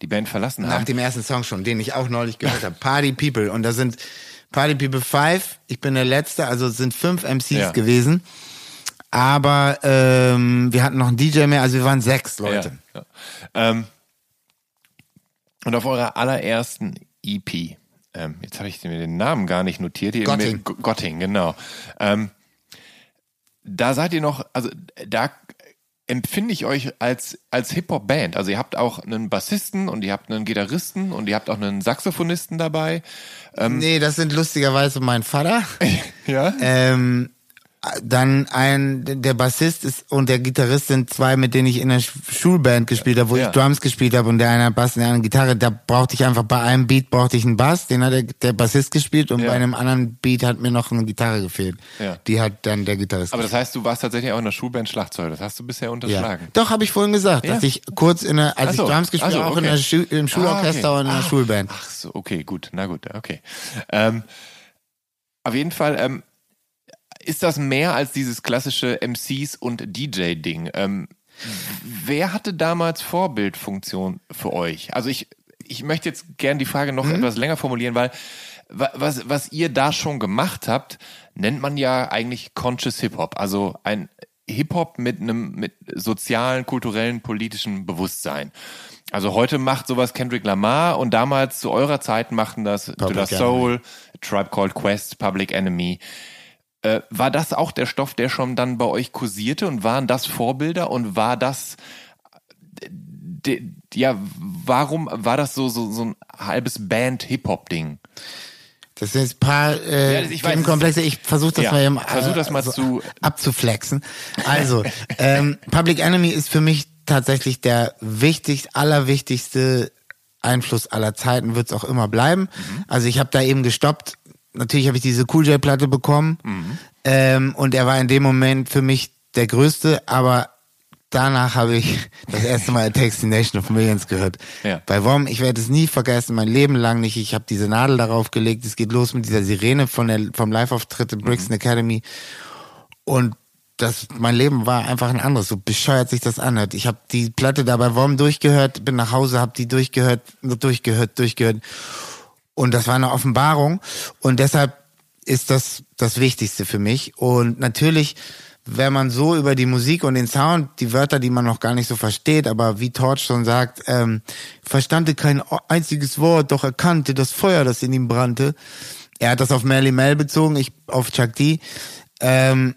die Band verlassen Nach haben. dem ersten Song schon, den ich auch neulich gehört habe. Party People. Und da sind Party People 5, ich bin der Letzte, also es sind fünf MCs Ja. gewesen. Aber ähm, wir hatten noch einen DJ mehr, also wir waren sechs Leute. Ja. Ähm, und auf eurer allerersten EP, ähm, jetzt habe ich mir den Namen gar nicht notiert. Hier Gotting. Mit, Gotting, genau. Ähm, da seid ihr noch, also da empfinde ich euch als, als Hip-Hop-Band. Also ihr habt auch einen Bassisten und ihr habt einen Gitarristen und ihr habt auch einen Saxophonisten dabei. Nee, das sind lustigerweise mein Vater. Ja? Ähm, dann ein, der Bassist ist und der Gitarrist sind zwei, mit denen ich in der Sch- Schulband gespielt habe, wo Ja. ich Drums gespielt habe und der eine Bass und der andere Gitarre. Da brauchte ich einfach bei einem Beat brauchte ich einen Bass, den hat der, der Bassist gespielt und Ja. bei einem anderen Beat hat mir noch eine Gitarre gefehlt. Ja. Die hat dann der Gitarrist. Aber das heißt, du warst tatsächlich auch in der Schulband Schlagzeug. Das hast du bisher ja. unterschlagen. Doch, habe ich vorhin gesagt, Ja. dass ich kurz in der, als so. ich Drums gespielt Ach so, habe, auch in okay. der Schu im Schulorchester Ah, okay. und in der Ah. Schulband. Ach so, okay, gut. Na gut, okay. Ähm, auf jeden Fall ähm, ist das mehr als dieses klassische MCs und DJ-Ding. Ähm, wer hatte damals Vorbildfunktion für euch? Also ich, ich möchte jetzt gern die Frage noch etwas länger formulieren, weil wa- was, was ihr da schon gemacht habt, nennt man ja eigentlich Conscious Hip-Hop. Also ein Hip-Hop mit einem mit sozialen, kulturellen, politischen Bewusstsein. Also heute macht sowas Kendrick Lamar und damals zu eurer Zeit machten das Public Soul, Tribe Called Quest, Public Enemy. Äh, war das auch der Stoff, der schon dann bei euch kursierte und waren das Vorbilder und war das de, ja, warum war das so, so, so ein halbes Band-Hip-Hop-Ding? Das sind jetzt ein paar äh, Ja, ich weiß, Themenkomplexe. Ich versuche das Ja, mal, eben, versuch das mal zu- abzuflexen. Also, ähm, Public Enemy ist für mich tatsächlich der wichtigst, allerwichtigste Einfluss aller Zeiten, wird es auch immer bleiben. Mhm. Also ich habe da eben gestoppt. Natürlich habe ich diese Cool J Platte bekommen Mhm. ähm, und er war in dem Moment für mich der größte, aber danach habe ich das erste Mal Takes the Nation of Millions gehört. Ja. Bei WOM, ich werde es nie vergessen, mein Leben lang nicht. Ich habe diese Nadel darauf gelegt. Es geht los mit dieser Sirene von der, vom Live-Auftritt in Brixton Academy. Und das, mein Leben war einfach ein anderes, so bescheuert sich das anhört. Ich habe die Platte da bei WOM durchgehört, bin nach Hause, habe die durchgehört, durchgehört, durchgehört. Und das war eine Offenbarung. Und deshalb ist das das Wichtigste für mich. Und natürlich, wenn man so über die Musik und den Sound, die Wörter, die man noch gar nicht so versteht, aber wie Torch schon sagt, ähm, verstande kein einziges Wort, doch erkannte das Feuer, das in ihm brannte. Er hat das auf Melly Mel bezogen, ich auf Chuck D. Ähm,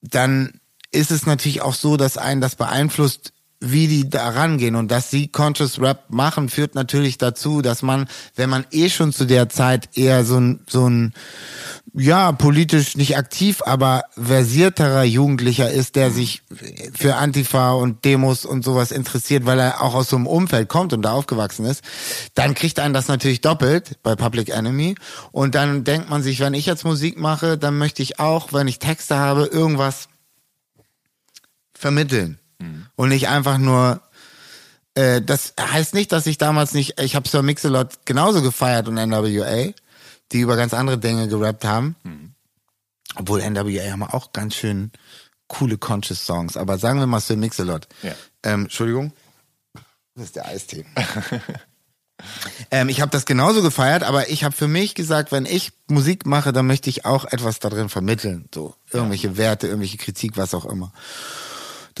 dann ist es natürlich auch so, dass einen das beeinflusst, wie die da rangehen. Und dass sie Conscious Rap machen, führt natürlich dazu, dass man, wenn man eh schon zu der Zeit eher so ein, so ein, ja, politisch nicht aktiv, aber versierterer Jugendlicher ist, der sich für Antifa und Demos und sowas interessiert, weil er auch aus so einem Umfeld kommt und da aufgewachsen ist, dann kriegt einen das natürlich doppelt bei Public Enemy. Und dann denkt man sich, wenn ich jetzt Musik mache, dann möchte ich auch, wenn ich Texte habe, irgendwas vermitteln und nicht einfach nur äh, das heißt nicht, dass ich damals nicht, ich habe Sir Mix-a-Lot genauso gefeiert und NWA, die über ganz andere Dinge gerappt haben. Obwohl NWA haben auch ganz schön coole Conscious Songs. Aber sagen wir mal Sir Mix-a-Lot. Ja. Ähm, Entschuldigung. Das ist der Eistee. ähm, ich habe das genauso gefeiert, aber ich habe für mich gesagt, wenn ich Musik mache, dann möchte ich auch etwas da drin vermitteln. So irgendwelche Werte, irgendwelche Kritik, was auch immer.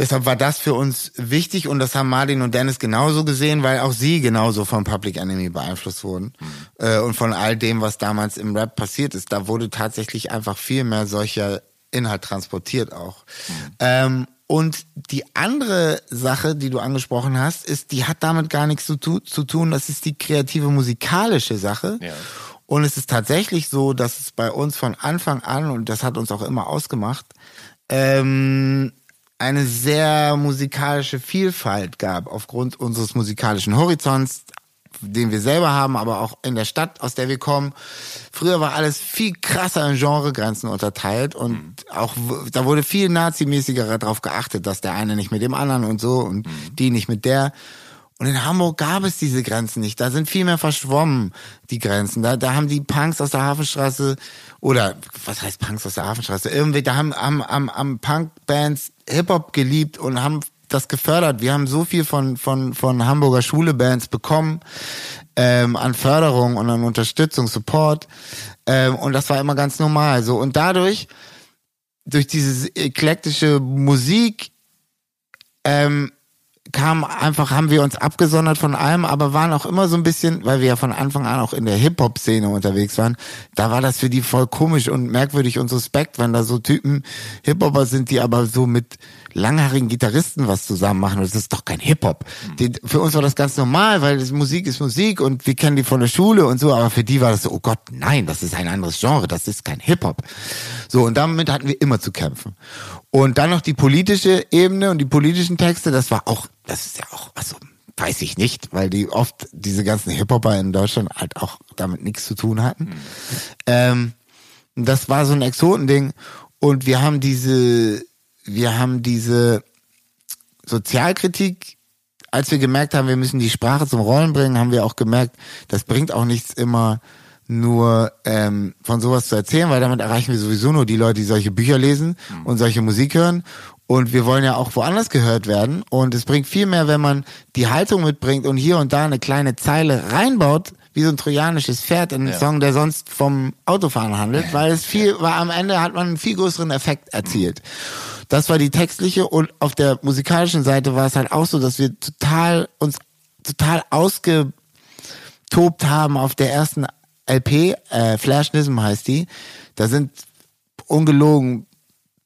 Deshalb war das für uns wichtig und das haben Martin und Dennis genauso gesehen, weil auch sie genauso von Public Enemy beeinflusst wurden äh, und von all dem, was damals im Rap passiert ist. Da wurde tatsächlich einfach viel mehr solcher Inhalt transportiert auch. Ähm, und die andere Sache, die du angesprochen hast, ist, die hat damit gar nichts zu, tu zu tun. Das ist die kreative musikalische Sache. Ja. Und es ist tatsächlich so, dass es bei uns von Anfang an, und das hat uns auch immer ausgemacht, ähm, eine sehr musikalische Vielfalt gab aufgrund unseres musikalischen Horizonts, den wir selber haben, aber auch in der Stadt, aus der wir kommen. Früher war alles viel krasser in Genregrenzen unterteilt und auch w- da wurde viel nazimäßiger darauf geachtet, dass der eine nicht mit dem anderen und so und die nicht mit der. Und in Hamburg gab es diese Grenzen nicht. Da sind viel mehr verschwommen, die Grenzen. Da, da haben die Punks aus der Hafenstraße, oder was heißt Punks aus der Hafenstraße? Irgendwie, da haben, haben, haben, haben Punk-Bands Hip-Hop geliebt und haben das gefördert. Wir haben so viel von, von, von Hamburger Schule-Bands bekommen, ähm, an Förderung und an Unterstützung, Support. Ähm, und das war immer ganz normal. So. Und dadurch, durch diese eklektische Musik, ähm, kam einfach, haben wir uns abgesondert von allem, aber waren auch immer so ein bisschen, weil wir ja von Anfang an auch in der Hip-Hop-Szene unterwegs waren, da war das für die voll komisch und merkwürdig und suspekt, wenn da so Typen Hip-Hopper sind, die aber so mit langhaarigen Gitarristen was zusammen machen. Das ist doch kein Hip-Hop. Mhm. Für uns war das ganz normal, weil Musik ist Musik und wir kennen die von der Schule und so, aber für die war das so, oh Gott, nein, das ist ein anderes Genre, das ist kein Hip-Hop. So, und damit hatten wir immer zu kämpfen. Und dann noch die politische Ebene und die politischen Texte, das war auch, das ist ja auch, also weiß ich nicht, weil die oft diese ganzen Hip-Hopper in Deutschland halt auch damit nichts zu tun hatten. Mhm. Ähm, das war so ein Exotending und wir haben diese wir haben diese Sozialkritik, als wir gemerkt haben, wir müssen die Sprache zum Rollen bringen, haben wir auch gemerkt, das bringt auch nichts immer nur ähm, von sowas zu erzählen, weil damit erreichen wir sowieso nur die Leute, die solche Bücher lesen mhm. und solche Musik hören. Und wir wollen ja auch woanders gehört werden. Und es bringt viel mehr, wenn man die Haltung mitbringt und hier und da eine kleine Zeile reinbaut, wie so ein trojanisches Pferd in einen ja. Song, der sonst vom Autofahren handelt, weil es viel, weil am Ende hat man einen viel größeren Effekt erzielt. Das war die textliche und auf der musikalischen Seite war es halt auch so, dass wir total uns total ausgetobt haben auf der ersten LP, äh, Flashnism heißt die. Da sind ungelogen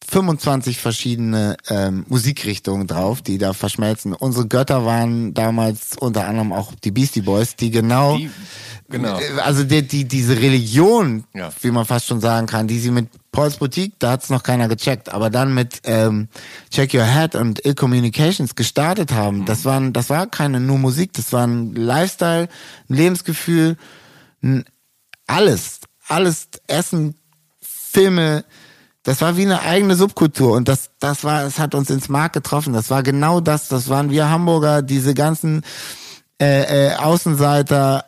25 verschiedene ähm, Musikrichtungen drauf, die da verschmelzen. Unsere Götter waren damals unter anderem auch die Beastie Boys, die genau, die, genau. also die, die, diese Religion, ja. wie man fast schon sagen kann, die sie mit Paul's Boutique, da hat's noch keiner gecheckt, aber dann mit ähm, Check Your Head und Ill Communications gestartet haben, mhm. das waren, das war keine nur Musik, das war ein Lifestyle, ein Lebensgefühl, ein alles, alles Essen, Filme, das war wie eine eigene Subkultur und das, das war, es hat uns ins Mark getroffen. Das war genau das. Das waren wir Hamburger, diese ganzen äh, äh, Außenseiter,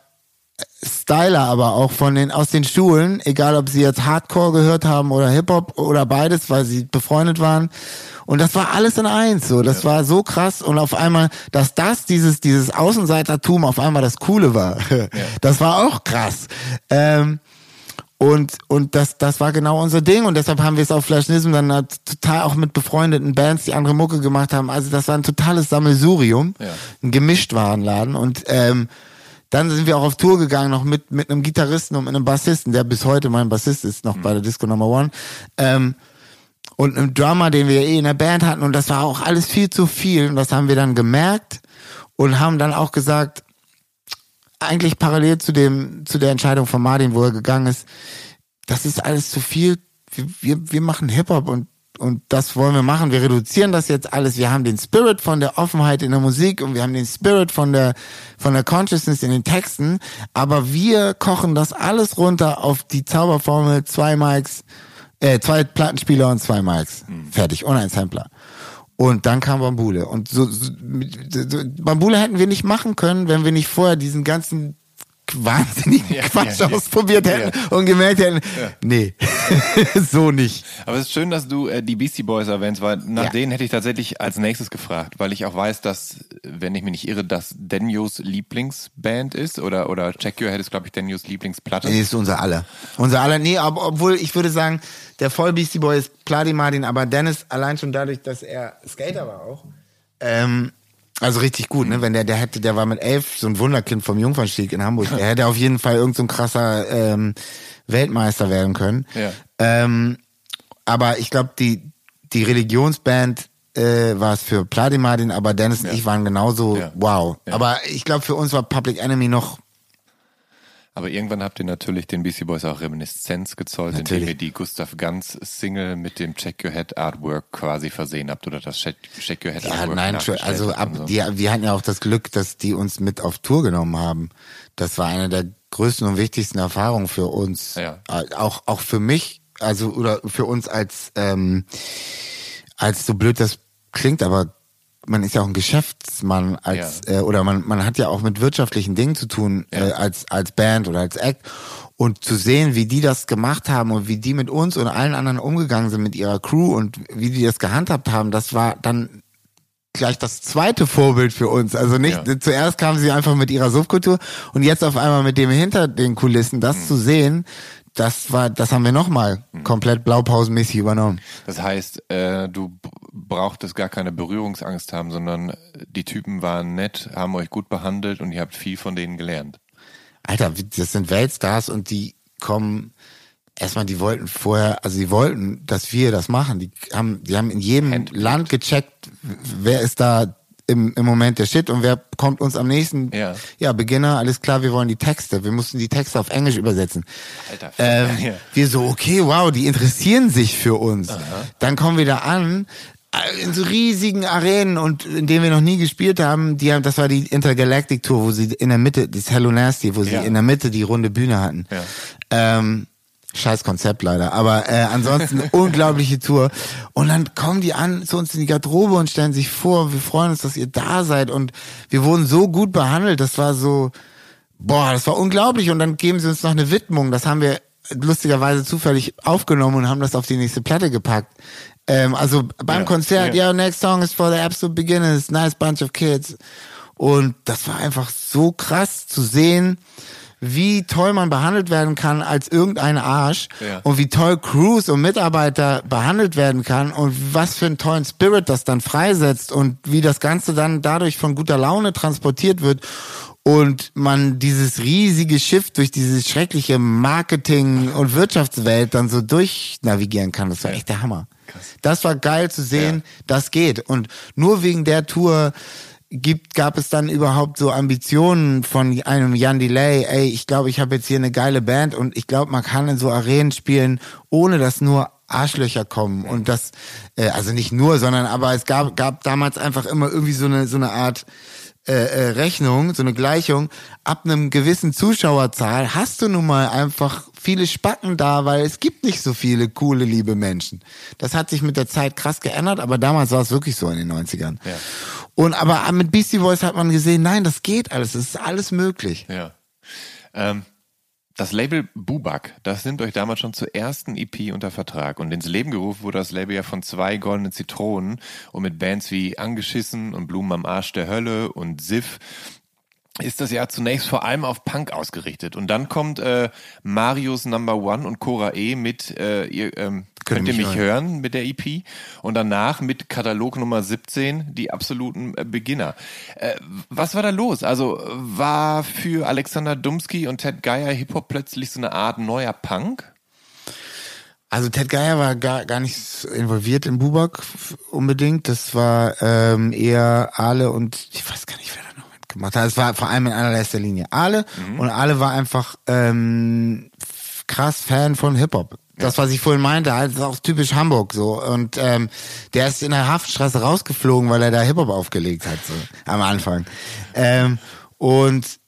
Styler aber auch von den aus den Schulen, egal ob sie jetzt Hardcore gehört haben oder Hip Hop oder beides, weil sie befreundet waren. Und das war alles in eins, so. Das ja. war so krass. Und auf einmal, dass das, dieses, dieses Außenseitertum auf einmal das Coole war. Ja. Das war auch krass. Ähm, und, und das, das war genau unser Ding. Und deshalb haben wir es auf Flashnism dann halt total auch mit befreundeten Bands, die andere Mucke gemacht haben. Also das war ein totales Sammelsurium. Ja. Ein Gemischtwarenladen. Und, ähm, dann sind wir auch auf Tour gegangen, noch mit, mit einem Gitarristen und mit einem Bassisten, der bis heute mein Bassist ist, noch mhm. bei der Disco Number One. Ähm, und einem Drummer, den wir eh in der Band hatten. Und das war auch alles viel zu viel. Und das haben wir dann gemerkt und haben dann auch gesagt, eigentlich parallel zu dem, zu der Entscheidung von Martin, wo er gegangen ist, das ist alles zu viel. Wir, wir, wir machen Hip-Hop und und das wollen wir machen. Wir reduzieren das jetzt alles. Wir haben den Spirit von der Offenheit in der Musik und wir haben den Spirit von der, von der Consciousness in den Texten. Aber wir kochen das alles runter auf die Zauberformel zwei Mics, äh, zwei Plattenspieler und zwei Mics. Mhm. Fertig. Und ein Sampler. Und dann kam Bambule. Und so, so, so, Bambule hätten wir nicht machen können, wenn wir nicht vorher diesen ganzen wahnsinnigen ja, Quatsch ja, ausprobiert ja. hätten und gemerkt hätten, nee, so nicht. Aber es ist schön, dass du äh, die Beastie Boys erwähnst, weil nach denen hätte ich tatsächlich als nächstes gefragt, weil ich auch weiß, dass, wenn ich mich nicht irre, dass Daniels Lieblingsband ist oder, oder Check Your Head ist, glaube ich, Daniels Lieblingsplatte. Nee, ist unser aller. Unser aller, nee, ob, obwohl ich würde sagen, der voll Beastie Boy ist Pladi Martin, aber Dennis allein schon dadurch, dass er Skater war auch, ähm, also richtig gut, ne? Wenn der, der hätte, der war mit elf so ein Wunderkind vom Jungfernstieg in Hamburg. Der hätte auf jeden Fall irgend so krasser ähm, Weltmeister werden können. Ja. Ähm, aber ich glaube, die, die Religionsband äh, war es für Pladimadin, aber Dennis ja. und ich waren genauso ja. wow. Aber ich glaube, für uns war Public Enemy noch aber irgendwann habt ihr natürlich den BC Boys auch Reminiszenz gezollt, natürlich. indem ihr die Gustav Ganz Single mit dem Check Your Head Artwork quasi versehen habt oder das Check, Your Head ja, Artwork. Nein, also ab, so. die, wir hatten ja auch das Glück, dass die uns mit auf Tour genommen haben. Das war eine der größten und wichtigsten Erfahrungen für uns. Ja. Auch, auch für mich, also oder für uns als, ähm, als so blöd das klingt, aber man ist ja auch ein Geschäftsmann als äh, oder man man hat ja auch mit wirtschaftlichen Dingen zu tun äh, als als Band oder als Act und zu sehen, wie die das gemacht haben und wie die mit uns und allen anderen umgegangen sind mit ihrer Crew und wie die das gehandhabt haben, das war dann gleich das zweite Vorbild für uns. Also nicht, Ja. zuerst kamen sie einfach mit ihrer Subkultur und jetzt auf einmal mit dem hinter den Kulissen, das zu sehen, das war, das haben wir nochmal komplett blaupausenmäßig übernommen. Das heißt, äh, du brauchtest gar keine Berührungsangst haben, sondern die Typen waren nett, haben euch gut behandelt und ihr habt viel von denen gelernt. Alter, das sind Weltstars und die kommen erstmal, die wollten vorher, also die wollten, dass wir das machen. Die haben, die haben in jedem. Land gecheckt, wer ist da im, im Moment der Shit und wer kommt uns am nächsten. Ja. ja, Beginner, alles klar, wir wollen die Texte. Wir mussten die Texte auf Englisch übersetzen. Alter, Ähm, ja. Wir so, okay, wow, die interessieren sich für uns. Dann kommen wir da an äh, in so riesigen Arenen und in denen wir noch nie gespielt haben, die haben, das war die Intergalactic Tour, wo sie in der Mitte, das Hello Nasty, wo sie Ja. in der Mitte die runde Bühne hatten. Ja. Ähm, scheiß Konzept leider, aber äh, ansonsten unglaubliche Tour. Und dann kommen die an zu uns in die Garderobe und stellen sich vor, wir freuen uns, dass ihr da seid und wir wurden so gut behandelt, das war so, boah, das war unglaublich und dann geben sie uns noch eine Widmung, das haben wir lustigerweise zufällig aufgenommen und haben das auf die nächste Platte gepackt. Ähm, also beim Ja, Konzert, ja. ja, next song is for the absolute beginners, nice bunch of kids. Und das war einfach so krass zu sehen, wie toll man behandelt werden kann als irgendein Arsch Ja. und wie toll Crews und Mitarbeiter behandelt werden kann und was für einen tollen Spirit das dann freisetzt und wie das Ganze dann dadurch von guter Laune transportiert wird und man dieses riesige Schiff durch diese schreckliche Marketing- und Wirtschaftswelt dann so durchnavigieren kann. Das war echt der Hammer. Das war geil zu sehen, das geht. Und nur wegen der Tour gibt, gab es dann überhaupt so Ambitionen von einem Jan Delay, ey, ich glaube, ich habe jetzt hier eine geile Band und ich glaube, man kann in so Arenen spielen, ohne dass nur Arschlöcher kommen. Und das, äh, also nicht nur, sondern aber es gab, gab damals einfach immer irgendwie so eine, so eine Art äh, äh, Rechnung, so eine Gleichung, ab einem gewissen Zuschauerzahl hast du nun mal einfach viele Spacken da, weil es gibt nicht so viele coole, liebe Menschen. Das hat sich mit der Zeit krass geändert, aber damals war es wirklich so in den 90ern. Ja. Und aber mit Beastie Boys hat man gesehen, nein, das geht alles, es ist alles möglich. Ja. Ähm, das Label Bubak, das nimmt euch damals schon zur ersten EP unter Vertrag. Und ins Leben gerufen wurde das Label ja von zwei goldenen Zitronen und mit Bands wie Angeschissen und Blumen am Arsch der Hölle und Sif ist das ja zunächst vor allem auf Punk ausgerichtet. Und dann kommt äh, Marius Number One und Cora E mit äh, ihr, ähm, Könnt ihr mich hören mit der EP? Und danach mit Katalog Nummer 17 die absoluten äh, Beginner. Äh, was war da los? Also war für Alexander Dumski und Ted Geier Hip-Hop plötzlich so eine Art neuer Punk? Also Ted Geier war gar, gar nicht involviert in Bubak unbedingt. Das war ähm, eher Ale und ich weiß gar nicht, wer da noch mitgemacht hat. Es war vor allem in allererster Linie Ale und Ale war einfach ähm, krass Fan von Hip-Hop. Das, was ich vorhin meinte, halt ist auch typisch Hamburg so. Und ähm, der ist in der Haftstraße rausgeflogen, weil er da Hip-Hop aufgelegt hat, so am Anfang. Ähm, und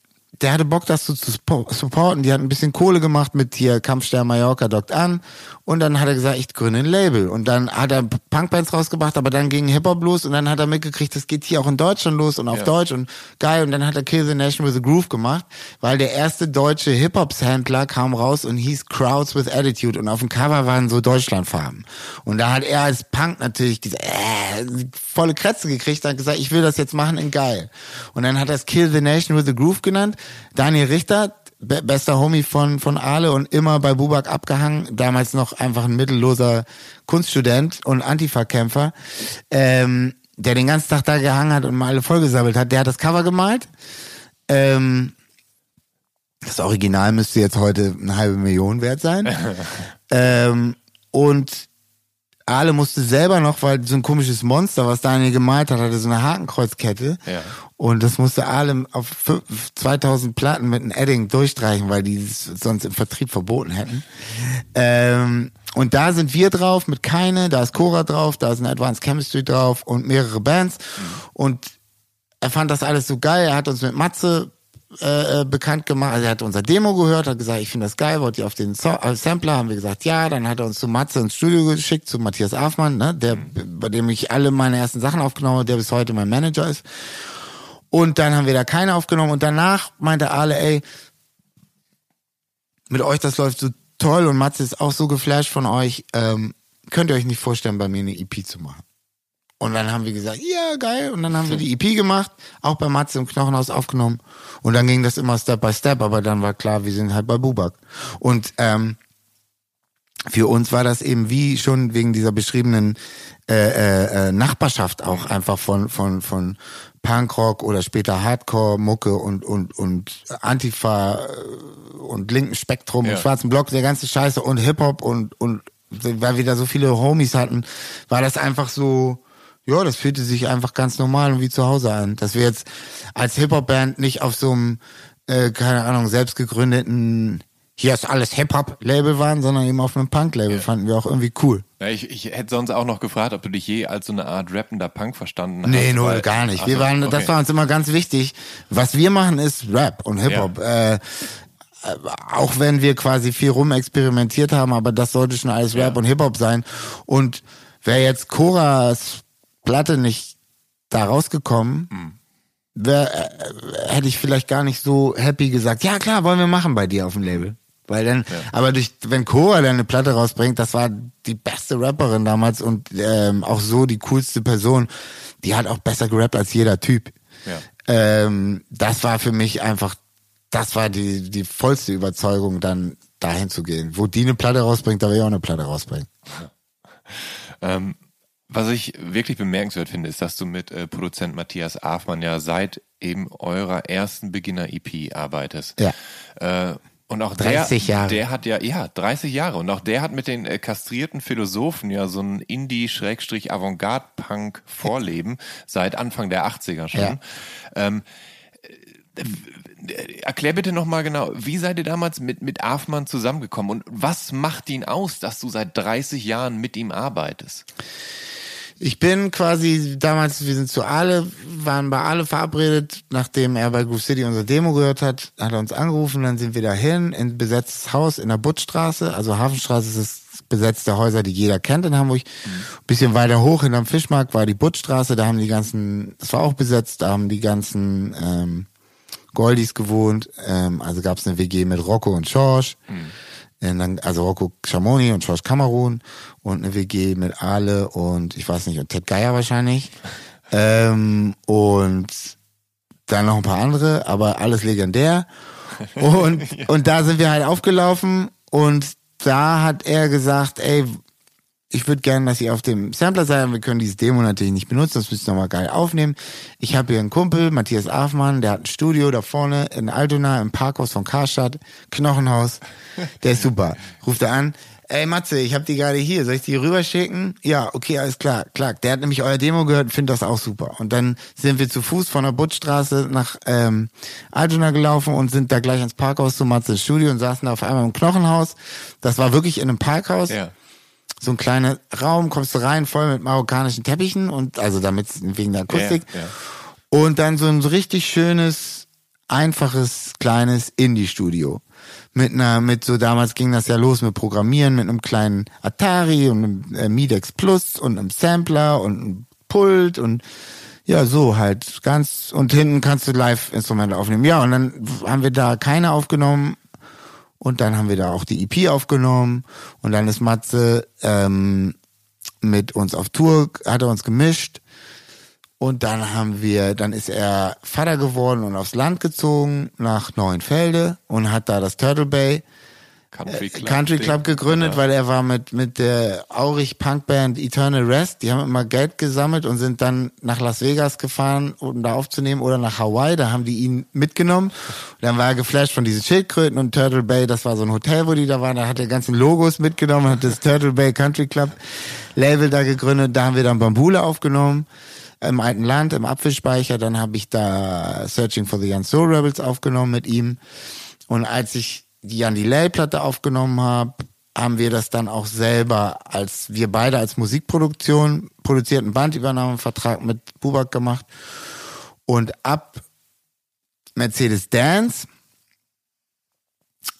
der hatte Bock, das so zu suppo- supporten. Die hat ein bisschen Kohle gemacht mit hier Kampfstern Mallorca dockt an. Und dann hat er gesagt, ich gründe ein Label. Und dann hat er Punkbands rausgebracht, aber dann ging Hip-Hop los und dann hat er mitgekriegt, das geht hier auch in Deutschland los und auf Ja. Deutsch und geil. Und dann hat er Kill the Nation with a Groove gemacht, weil der erste deutsche Hip-Hop-Sampler kam raus und hieß Crowds with Attitude und auf dem Cover waren so Deutschlandfarben. Und da hat er als Punk natürlich diese äh, volle Krätze gekriegt und hat gesagt, ich will das jetzt machen in geil. Und dann hat er es Kill the Nation with a Groove genannt. Daniel Richter, be bester Homie von, von Ale und immer bei Bubak abgehangen, damals noch einfach ein mittelloser Kunststudent und Antifa-Kämpfer, ähm, der den ganzen Tag da gehangen hat und mal alle vollgesammelt hat. Der hat das Cover gemalt. Ähm, das Original müsste jetzt heute eine halbe Million wert sein. ähm, und Ale musste selber noch, weil so ein komisches Monster, was Daniel gemalt hat, hatte so eine Hakenkreuzkette. Ja. Und das musste Ale auf fünf- 2000 Platten mit einem Edding durchstreichen, weil die es sonst im Vertrieb verboten hätten. Ähm, und da sind wir drauf mit Keine, da ist Cora drauf, da ist ein Advanced Chemistry drauf und mehrere Bands. Und er fand das alles so geil. Er hat uns mit Matze äh, äh, bekannt gemacht. Also er hat unser Demo gehört, hat gesagt, ich finde das geil, wollt ihr auf den so äh, Sampler? Haben wir gesagt, ja. Dann hat er uns zu Matze ins Studio geschickt, zu Matthias Afmann, ne, der, bei dem ich alle meine ersten Sachen aufgenommen habe, der bis heute mein Manager ist. Und dann haben wir da keine aufgenommen und danach meinte Ale, ey, mit euch, das läuft so toll und Matze ist auch so geflasht von euch, ähm, könnt ihr euch nicht vorstellen, bei mir eine EP zu machen. Und dann haben wir gesagt, ja, geil. Und dann haben wir die EP gemacht, auch bei Matze im Knochenhaus aufgenommen. Und dann ging das immer Step by Step, aber dann war klar, wir sind halt bei Bubak. Und ähm, für uns war das eben wie schon wegen dieser beschriebenen äh, äh, äh Nachbarschaft auch einfach von von von Punkrock oder später Hardcore-Mucke und und und Antifa äh, und linken Spektrum ja. und schwarzen Block, der ganze Scheiße und Hip Hop und und weil wir da so viele Homies hatten, war das einfach so ja, das fühlte sich einfach ganz normal und wie zu Hause an. Dass wir jetzt als Hip-Hop-Band nicht auf so einem, äh, keine Ahnung, selbst gegründeten hier ist alles Hip-Hop-Label waren, sondern eben auf einem Punk-Label. Ja. Fanden wir auch irgendwie cool. Ja, ich, ich hätte sonst auch noch gefragt, ob du dich je als so eine Art rappender Punk verstanden hast. Nee, null, gar nicht. Wir waren, okay. das war uns immer ganz wichtig. Was wir machen ist Rap und Hip-Hop. Ja. Äh, auch wenn wir quasi viel rumexperimentiert haben, aber das sollte schon alles Rap und Hip-Hop sein. Und wer jetzt Coras Platte nicht da rausgekommen, mhm. wär, äh, hätte ich vielleicht gar nicht so happy gesagt, ja klar, wollen wir machen bei dir auf dem Label. Weil dann, ja. aber durch, wenn Cora dann eine Platte rausbringt, das war die beste Rapperin damals und ähm, auch so die coolste Person, die hat auch besser gerappt als jeder Typ. Ja. Ähm, das war für mich einfach, das war die, die vollste Überzeugung, dann dahin zu gehen. Wo die eine Platte rausbringt, da will ich auch eine Platte rausbringen. Ähm, was ich wirklich bemerkenswert finde, ist, dass du mit äh, Produzent Matthias Afmann ja seit eben eurer ersten Beginner-EP arbeitest. Ja. Äh, und auch 30 der, Jahre. der hat ja, ja, 30 Jahre. Und auch der hat mit den äh, kastrierten Philosophen ja so ein Indie-Avantgarde-Punk-Vorleben seit Anfang der 80er schon. Ja. Ähm, äh, erklär bitte nochmal genau, wie seid ihr damals mit, mit Afmann zusammengekommen und was macht ihn aus, dass du seit 30 Jahren mit ihm arbeitest? Ich bin quasi damals, wir sind zu Ale, waren bei Ale verabredet, nachdem er bei Groove City unsere Demo gehört hat, hat er uns angerufen, dann sind wir dahin in besetztes Haus in der Buttstraße, also Hafenstraße ist das besetzte Häuser, die jeder kennt in Hamburg. Mhm. Bisschen weiter hoch hinterm Fischmarkt war die Buttstraße, da haben die ganzen, das war auch besetzt, da haben die ganzen ähm, Goldies gewohnt, ähm, also gab es eine WG mit Rocco und Schorsch. Mhm dann, also Rocco Schamoni und George Kamerun und eine WG mit Ale und ich weiß nicht, und Ted Geier wahrscheinlich. ähm, und dann noch ein paar andere, aber alles legendär. Und, ja. und da sind wir halt aufgelaufen und da hat er gesagt, ey, ich würde gerne, dass ihr auf dem Sampler seid. Wir können dieses Demo natürlich nicht benutzen, das müsst ihr nochmal geil aufnehmen. Ich habe hier einen Kumpel, Matthias Afmann, der hat ein Studio da vorne in Altona im Parkhaus von Karstadt, Knochenhaus. Der ist super. Ruft er an. Ey Matze, ich habe die gerade hier. Soll ich die rüberschicken? Ja, okay, alles klar. Klar. Der hat nämlich euer Demo gehört und findet das auch super. Und dann sind wir zu Fuß von der Buttstraße nach ähm, Altona gelaufen und sind da gleich ins Parkhaus zu Matze Studio und saßen da auf einmal im Knochenhaus. Das war wirklich in einem Parkhaus. Ja so ein kleiner Raum, kommst du rein, voll mit marokkanischen Teppichen und also damit wegen der Akustik. Ja, ja. Und dann so ein richtig schönes, einfaches, kleines Indie-Studio. Mit einer, mit so damals ging das ja los mit Programmieren, mit einem kleinen Atari und einem äh, Midex Plus und einem Sampler und einem Pult und ja, so halt ganz und hinten kannst du Live-Instrumente aufnehmen. Ja, und dann haben wir da keine aufgenommen, und dann haben wir da auch die EP aufgenommen. Und dann ist Matze ähm, mit uns auf Tour, hat er uns gemischt. Und dann haben wir, dann ist er Vater geworden und aufs Land gezogen nach Neuenfelde und hat da das Turtle Bay Country Club, Country Club gegründet, ja. weil er war mit, mit der Aurich Punkband Eternal Rest. Die haben immer Geld gesammelt und sind dann nach Las Vegas gefahren, um da aufzunehmen oder nach Hawaii. Da haben die ihn mitgenommen. Und dann war er geflasht von diesen Schildkröten und Turtle Bay. Das war so ein Hotel, wo die da waren. Da hat er ganzen Logos mitgenommen, hat das Turtle Bay Country Club Label da gegründet. Da haben wir dann Bambule aufgenommen im alten Land, im Apfelspeicher. Dann habe ich da Searching for the Young Soul Rebels aufgenommen mit ihm. Und als ich die Jan Delay-Platte aufgenommen habe, haben wir das dann auch selber, als wir beide als Musikproduktion produzierten Bandübernahmevertrag mit Bubak gemacht. Und ab Mercedes-Dance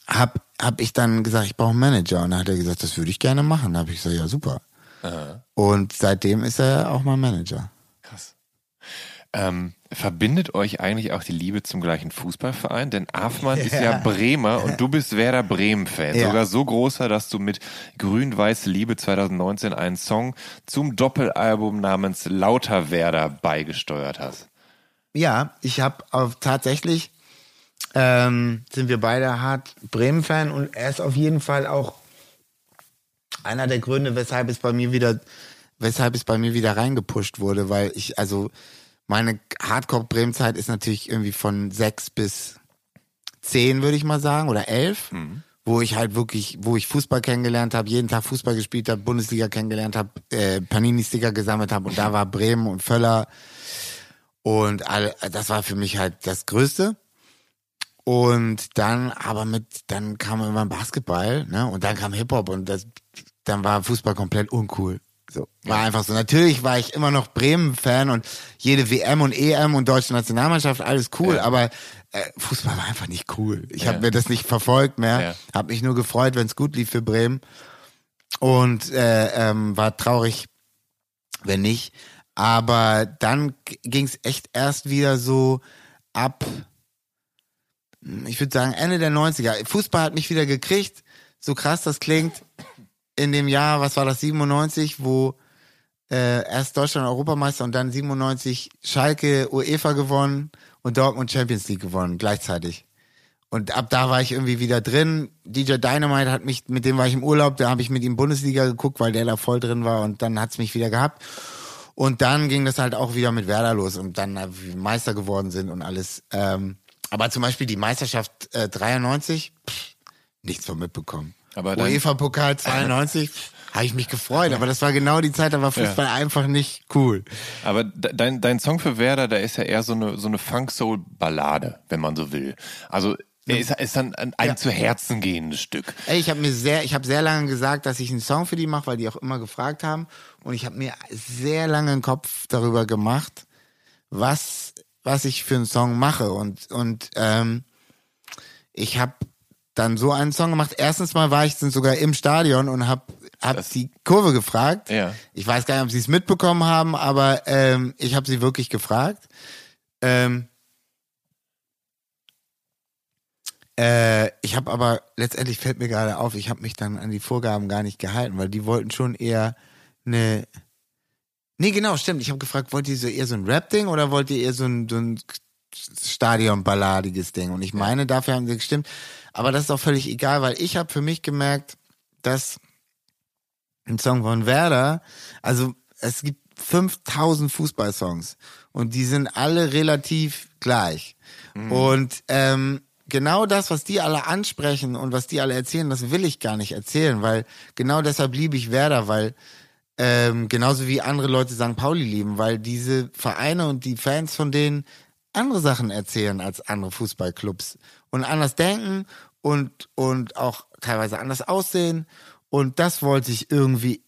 habe hab ich dann gesagt, ich brauche einen Manager. Und dann hat er gesagt, das würde ich gerne machen. Da habe ich gesagt, ja, super. Und seitdem ist er auch mein Manager. Ähm, verbindet euch eigentlich auch die Liebe zum gleichen Fußballverein? Denn Afmann ist ja Bremer und du bist Werder Bremen-Fan. Ja. Sogar so großer, dass du mit Grün-Weiß Liebe 2019 einen Song zum Doppelalbum namens Lauter Werder beigesteuert hast. Ja, ich habe tatsächlich ähm, sind wir beide hart Bremen-Fan und er ist auf jeden Fall auch einer der Gründe, weshalb es bei mir wieder, weshalb es bei mir wieder reingepusht wurde, weil ich, also meine Hardcore-Bremen-Zeit ist natürlich irgendwie von sechs bis zehn, würde ich mal sagen, oder elf, wo ich halt wirklich, wo ich Fußball kennengelernt habe, jeden Tag Fußball gespielt habe, Bundesliga kennengelernt habe, äh, Panini-Sticker gesammelt habe und da war Bremen und Völler und all, das war für mich halt das Größte. Und dann aber mit, dann kam irgendwann Basketball, ne? Und dann kam Hip-Hop und das, dann war Fußball komplett uncool. So, war einfach so. Natürlich war ich immer noch Bremen-Fan und jede WM und EM und deutsche Nationalmannschaft, alles cool, Ja. aber äh, Fußball war einfach nicht cool. Ich Ja. habe mir das nicht verfolgt mehr, Ja. habe mich nur gefreut, wenn es gut lief für Bremen und äh, ähm, war traurig, wenn nicht. Aber dann ging es echt erst wieder so ab, ich würde sagen, Ende der 90er. Fußball hat mich wieder gekriegt, so krass das klingt. In dem Jahr, was war das, 97, wo äh, erst Deutschland Europameister und dann 97 Schalke UEFA gewonnen und Dortmund Champions League gewonnen, gleichzeitig. Und ab da war ich irgendwie wieder drin. DJ Dynamite hat mich, mit dem war ich im Urlaub, da habe ich mit ihm Bundesliga geguckt, weil der da voll drin war und dann hat's mich wieder gehabt. Und dann ging das halt auch wieder mit Werder los und dann äh, wir Meister geworden sind und alles. Ähm, aber zum Beispiel die Meisterschaft äh, 93, pff, nichts von mitbekommen. Aber UEFA-Pokal 92, habe ich mich gefreut, aber das war genau die Zeit, da war Fußball einfach nicht cool. Aber de- dein, dein Song für Werder, da ist ja eher so eine, so eine Funk-Soul-Ballade, wenn man so will. Also, er ist, ist dann ein, ein Ja. zu Herzen gehendes Stück. Ey, ich habe mir sehr, ich habe sehr lange gesagt, dass ich einen Song für die mache, weil die auch immer gefragt haben. Und ich habe mir sehr lange einen Kopf darüber gemacht, was, was ich für einen Song mache. Und, und ähm, ich habe dann so einen Song gemacht. Erstens mal war ich dann sogar im Stadion und habe hab Das- die Kurve gefragt. Ja. Ich weiß gar nicht, ob sie es mitbekommen haben, aber ähm, ich habe sie wirklich gefragt. Ähm, äh, ich habe aber letztendlich fällt mir gerade auf, ich habe mich dann an die Vorgaben gar nicht gehalten, weil die wollten schon eher eine. Nee, genau, stimmt. Ich habe gefragt, wollt ihr so eher so ein Rap-Ding oder wollt ihr eher so ein, so ein Stadion-balladiges Ding? Und ich meine, dafür haben sie gestimmt. Aber das ist auch völlig egal, weil ich habe für mich gemerkt, dass ein Song von Werder, also es gibt 5000 Fußballsongs und die sind alle relativ gleich. Und ähm, genau das, was die alle ansprechen und was die alle erzählen, das will ich gar nicht erzählen, weil genau deshalb liebe ich Werder, weil ähm, genauso wie andere Leute St. Pauli lieben, weil diese Vereine und die Fans von denen andere Sachen erzählen als andere Fußballclubs und anders denken und, und auch teilweise anders aussehen. Und das wollte ich irgendwie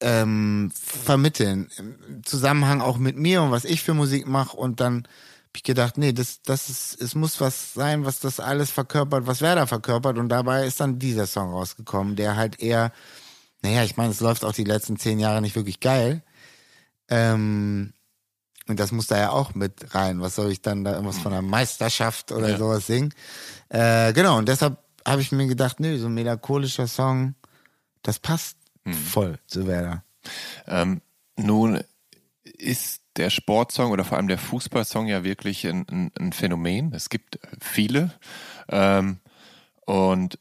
ähm, vermitteln. Im Zusammenhang auch mit mir und was ich für Musik mache. Und dann habe ich gedacht, nee, das, das ist, es muss was sein, was das alles verkörpert, was Werder verkörpert. Und dabei ist dann dieser Song rausgekommen, der halt eher, naja, ich meine, es läuft auch die letzten zehn Jahre nicht wirklich geil. Ähm, und das muss da ja auch mit rein. Was soll ich dann da irgendwas von einer Meisterschaft oder Ja. sowas singen? Äh, genau, und deshalb habe ich mir gedacht, nö, so ein melancholischer Song, das passt voll zu Werder. Ähm, nun ist der Sportsong oder vor allem der Fußballsong ja wirklich ein, ein, ein Phänomen. Es gibt viele. Ähm, und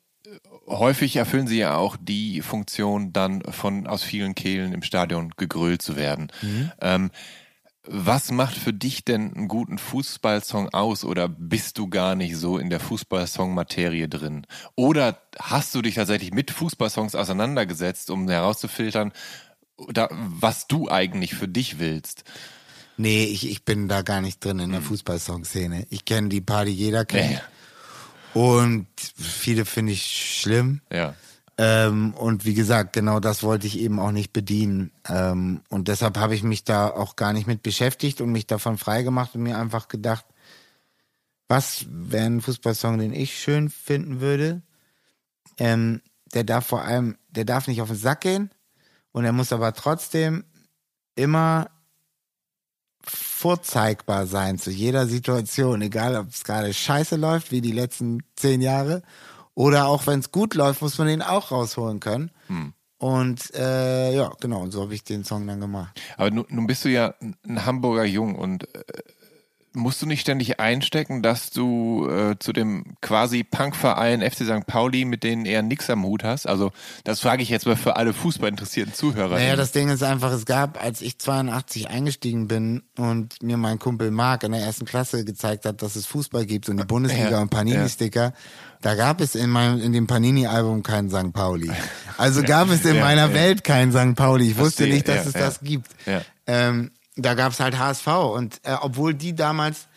häufig erfüllen sie ja auch die Funktion, dann von aus vielen Kehlen im Stadion gegrölt zu werden. Ähm, was macht für dich denn einen guten Fußballsong aus oder bist du gar nicht so in der Fußballsong-Materie drin? Oder hast du dich tatsächlich mit Fußballsongs auseinandergesetzt, um herauszufiltern, was du eigentlich für dich willst? Nee, ich, ich bin da gar nicht drin in der Fußballsong-Szene. Ich kenne die paar, die jeder kennt. Nee. Und viele finde ich schlimm. Ja. Ähm, und wie gesagt, genau das wollte ich eben auch nicht bedienen. Ähm, und deshalb habe ich mich da auch gar nicht mit beschäftigt und mich davon freigemacht und mir einfach gedacht, was wäre ein Fußballsong, den ich schön finden würde? Ähm, der darf vor allem, der darf nicht auf den Sack gehen und er muss aber trotzdem immer vorzeigbar sein zu jeder Situation, egal ob es gerade scheiße läuft, wie die letzten zehn Jahre, oder auch wenn es gut läuft, muss man den auch rausholen können. Hm. Und äh, ja, genau, und so habe ich den Song dann gemacht. Aber nun, nun bist du ja ein Hamburger Jung und äh, musst du nicht ständig einstecken, dass du äh, zu dem quasi Punkverein FC St. Pauli mit denen eher nix am Hut hast? Also das frage ich jetzt mal für alle fußballinteressierten Zuhörer. Naja, das Ding ist einfach, es gab, als ich 82 eingestiegen bin und mir mein Kumpel Marc in der ersten Klasse gezeigt hat, dass es Fußball gibt und die Bundesliga ja, und Panini-Sticker, ja. da gab es in meinem in dem Panini-Album keinen St. Pauli. Also gab es in ja, meiner Welt keinen St. Pauli. Ich wusste nicht, dass es das gibt. Ähm, da gab es halt HSV. Und äh, obwohl die damals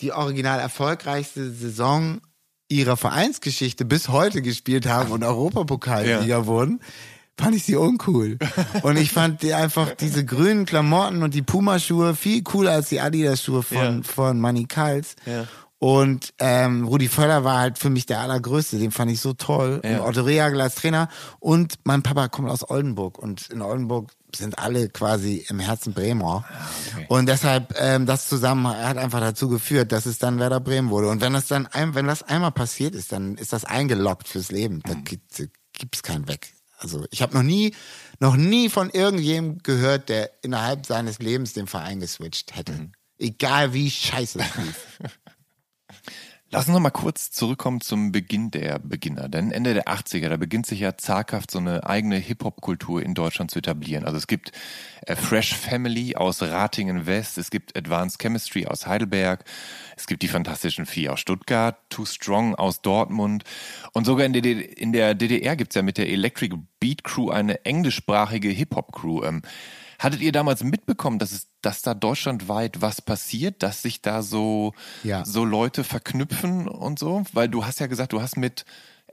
die original erfolgreichste Saison ihrer Vereinsgeschichte bis heute gespielt haben und Europapokalsieger ja. wurden, fand ich sie uncool. und ich fand die einfach diese grünen Klamotten und die Pumaschuhe viel cooler als die Adidas-Schuhe von, ja. von Manny Kals. Ja. Und ähm, Rudi Völler war halt für mich der allergrößte, den fand ich so toll. Ja. Und Otto Rehagel als Trainer. Und mein Papa kommt aus Oldenburg. Und in Oldenburg sind alle quasi im Herzen Bremer. Ah, okay. Und deshalb, ähm, das zusammen hat einfach dazu geführt, dass es dann Werder Bremen wurde. Und wenn das dann, ein, wenn das einmal passiert ist, dann ist das eingeloggt fürs Leben. Da mhm. gibt es keinen weg. Also ich habe noch nie, noch nie von irgendjemandem gehört, der innerhalb seines Lebens den Verein geswitcht hätte. Mhm. Egal wie scheiße es lief. Lass uns noch mal kurz zurückkommen zum Beginn der Beginner. Denn Ende der 80er, da beginnt sich ja zaghaft so eine eigene Hip-Hop-Kultur in Deutschland zu etablieren. Also es gibt äh, Fresh Family aus Ratingen West, es gibt Advanced Chemistry aus Heidelberg, es gibt die Fantastischen Vier aus Stuttgart, Too Strong aus Dortmund und sogar in der, in der DDR gibt's ja mit der Electric Beat Crew eine englischsprachige Hip-Hop-Crew. Hattet ihr damals mitbekommen, dass es, dass da deutschlandweit was passiert, dass sich da so, ja. so Leute verknüpfen und so? Weil du hast ja gesagt, du hast mit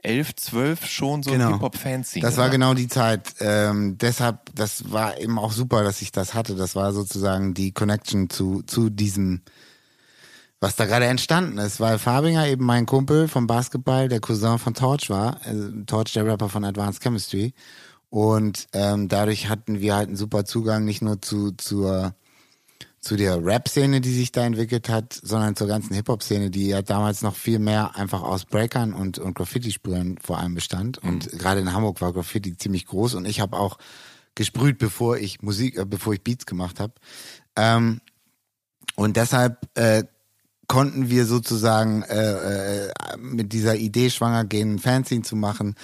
elf, zwölf schon so genau. ein Hip-Hop-Fanzine. Das war genau die Zeit. Ähm, deshalb, das war eben auch super, dass ich das hatte. Das war sozusagen die Connection zu, zu diesem, was da gerade entstanden ist, weil Fabinger eben mein Kumpel vom Basketball, der Cousin von Torch war, also Torch der Rapper von Advanced Chemistry. Und ähm, dadurch hatten wir halt einen super Zugang nicht nur zu, zur, zu der Rap-Szene, die sich da entwickelt hat, sondern zur ganzen Hip-Hop-Szene, die ja damals noch viel mehr einfach aus Breakern und, und Graffiti-Sprühern vor allem bestand. Mhm. Und gerade in Hamburg war Graffiti ziemlich groß und ich habe auch gesprüht, bevor ich Musik, äh, bevor ich Beats gemacht habe. Ähm, und deshalb äh, konnten wir sozusagen äh, äh, mit dieser Idee schwanger gehen, ein Fanzine zu machen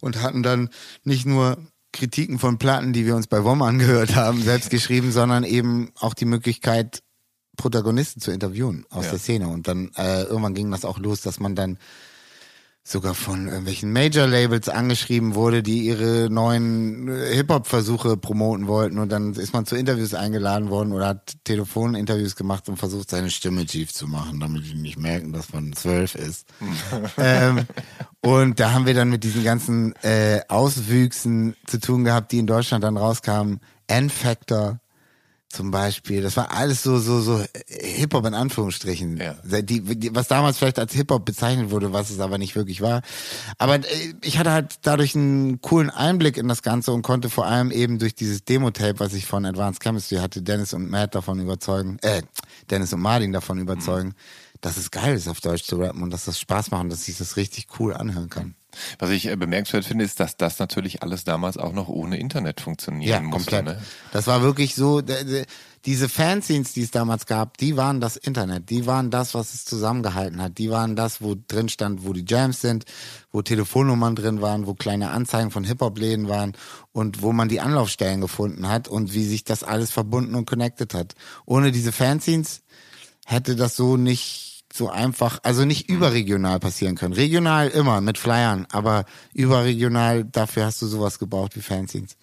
und hatten dann nicht nur Kritiken von Platten, die wir uns bei WOM angehört haben, selbst geschrieben, sondern eben auch die Möglichkeit, Protagonisten zu interviewen aus ja. der Szene. Und dann äh, irgendwann ging das auch los, dass man dann sogar von irgendwelchen Major-Labels angeschrieben wurde, die ihre neuen äh, Hip-Hop-Versuche promoten wollten und dann ist man zu Interviews eingeladen worden oder hat Telefoninterviews gemacht und versucht, seine Stimme tief zu machen, damit die nicht merken, dass man zwölf ist. ähm, und da haben wir dann mit diesen ganzen äh, Auswüchsen zu tun gehabt, die in Deutschland dann rauskamen. N-Factor, zum Beispiel. Das war alles so, so, so Hip-Hop in Anführungsstrichen. Ja. Die, die, was damals vielleicht als Hip-Hop bezeichnet wurde, was es aber nicht wirklich war. Aber äh, ich hatte halt dadurch einen coolen Einblick in das Ganze und konnte vor allem eben durch dieses Demo-Tape, was ich von Advanced Chemistry hatte, Dennis und Matt davon überzeugen, äh, Dennis und Martin davon überzeugen, mhm. dass es geil ist, auf Deutsch zu rappen und dass das Spaß macht und dass ich das richtig cool anhören kann. Was ich äh, bemerkenswert finde, ist, dass das natürlich alles damals auch noch ohne Internet funktionieren ja, musste. Komplett. Ne? Das war wirklich so, diese Fanzines, die es damals gab, die waren das Internet. Die waren das, was es zusammengehalten hat. Die waren das, wo drin stand, wo die Jams sind, wo Telefonnummern drin waren, wo kleine Anzeigen von Hip-Hop-Läden waren und wo man die Anlaufstellen gefunden hat und wie sich das alles verbunden und connected hat. Ohne diese Fanzines hätte das so nicht so einfach, also nicht überregional passieren können. Regional immer mit Flyern, aber überregional, dafür hast du sowas gebraucht wie Fanzines.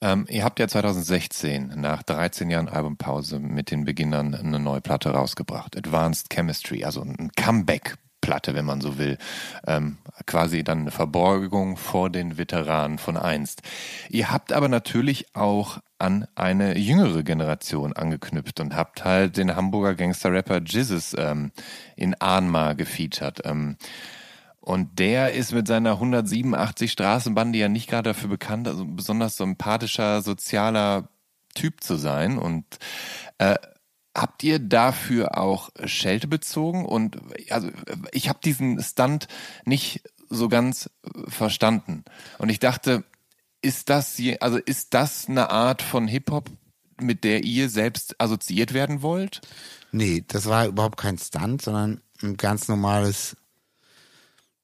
Ähm, ihr habt ja 2016 nach 13 Jahren Albumpause mit den Beginnern eine neue Platte rausgebracht. Advanced Chemistry, also ein Comeback Platte, wenn man so will. Ähm, quasi dann eine Verborgung vor den Veteranen von einst. Ihr habt aber natürlich auch an eine jüngere Generation angeknüpft und habt halt den Hamburger Gangster-Rapper Jizzes ähm, in Ahnma gefeatured. Ähm, und der ist mit seiner 187 Straßenbande ja nicht gerade dafür bekannt, also besonders sympathischer, sozialer Typ zu sein. Und äh, habt ihr dafür auch Schelte bezogen? Und also ich habe diesen Stunt nicht so ganz verstanden. Und ich dachte, ist das also ist das eine Art von Hip Hop, mit der ihr selbst assoziiert werden wollt? Nee, das war überhaupt kein Stunt, sondern ein ganz normales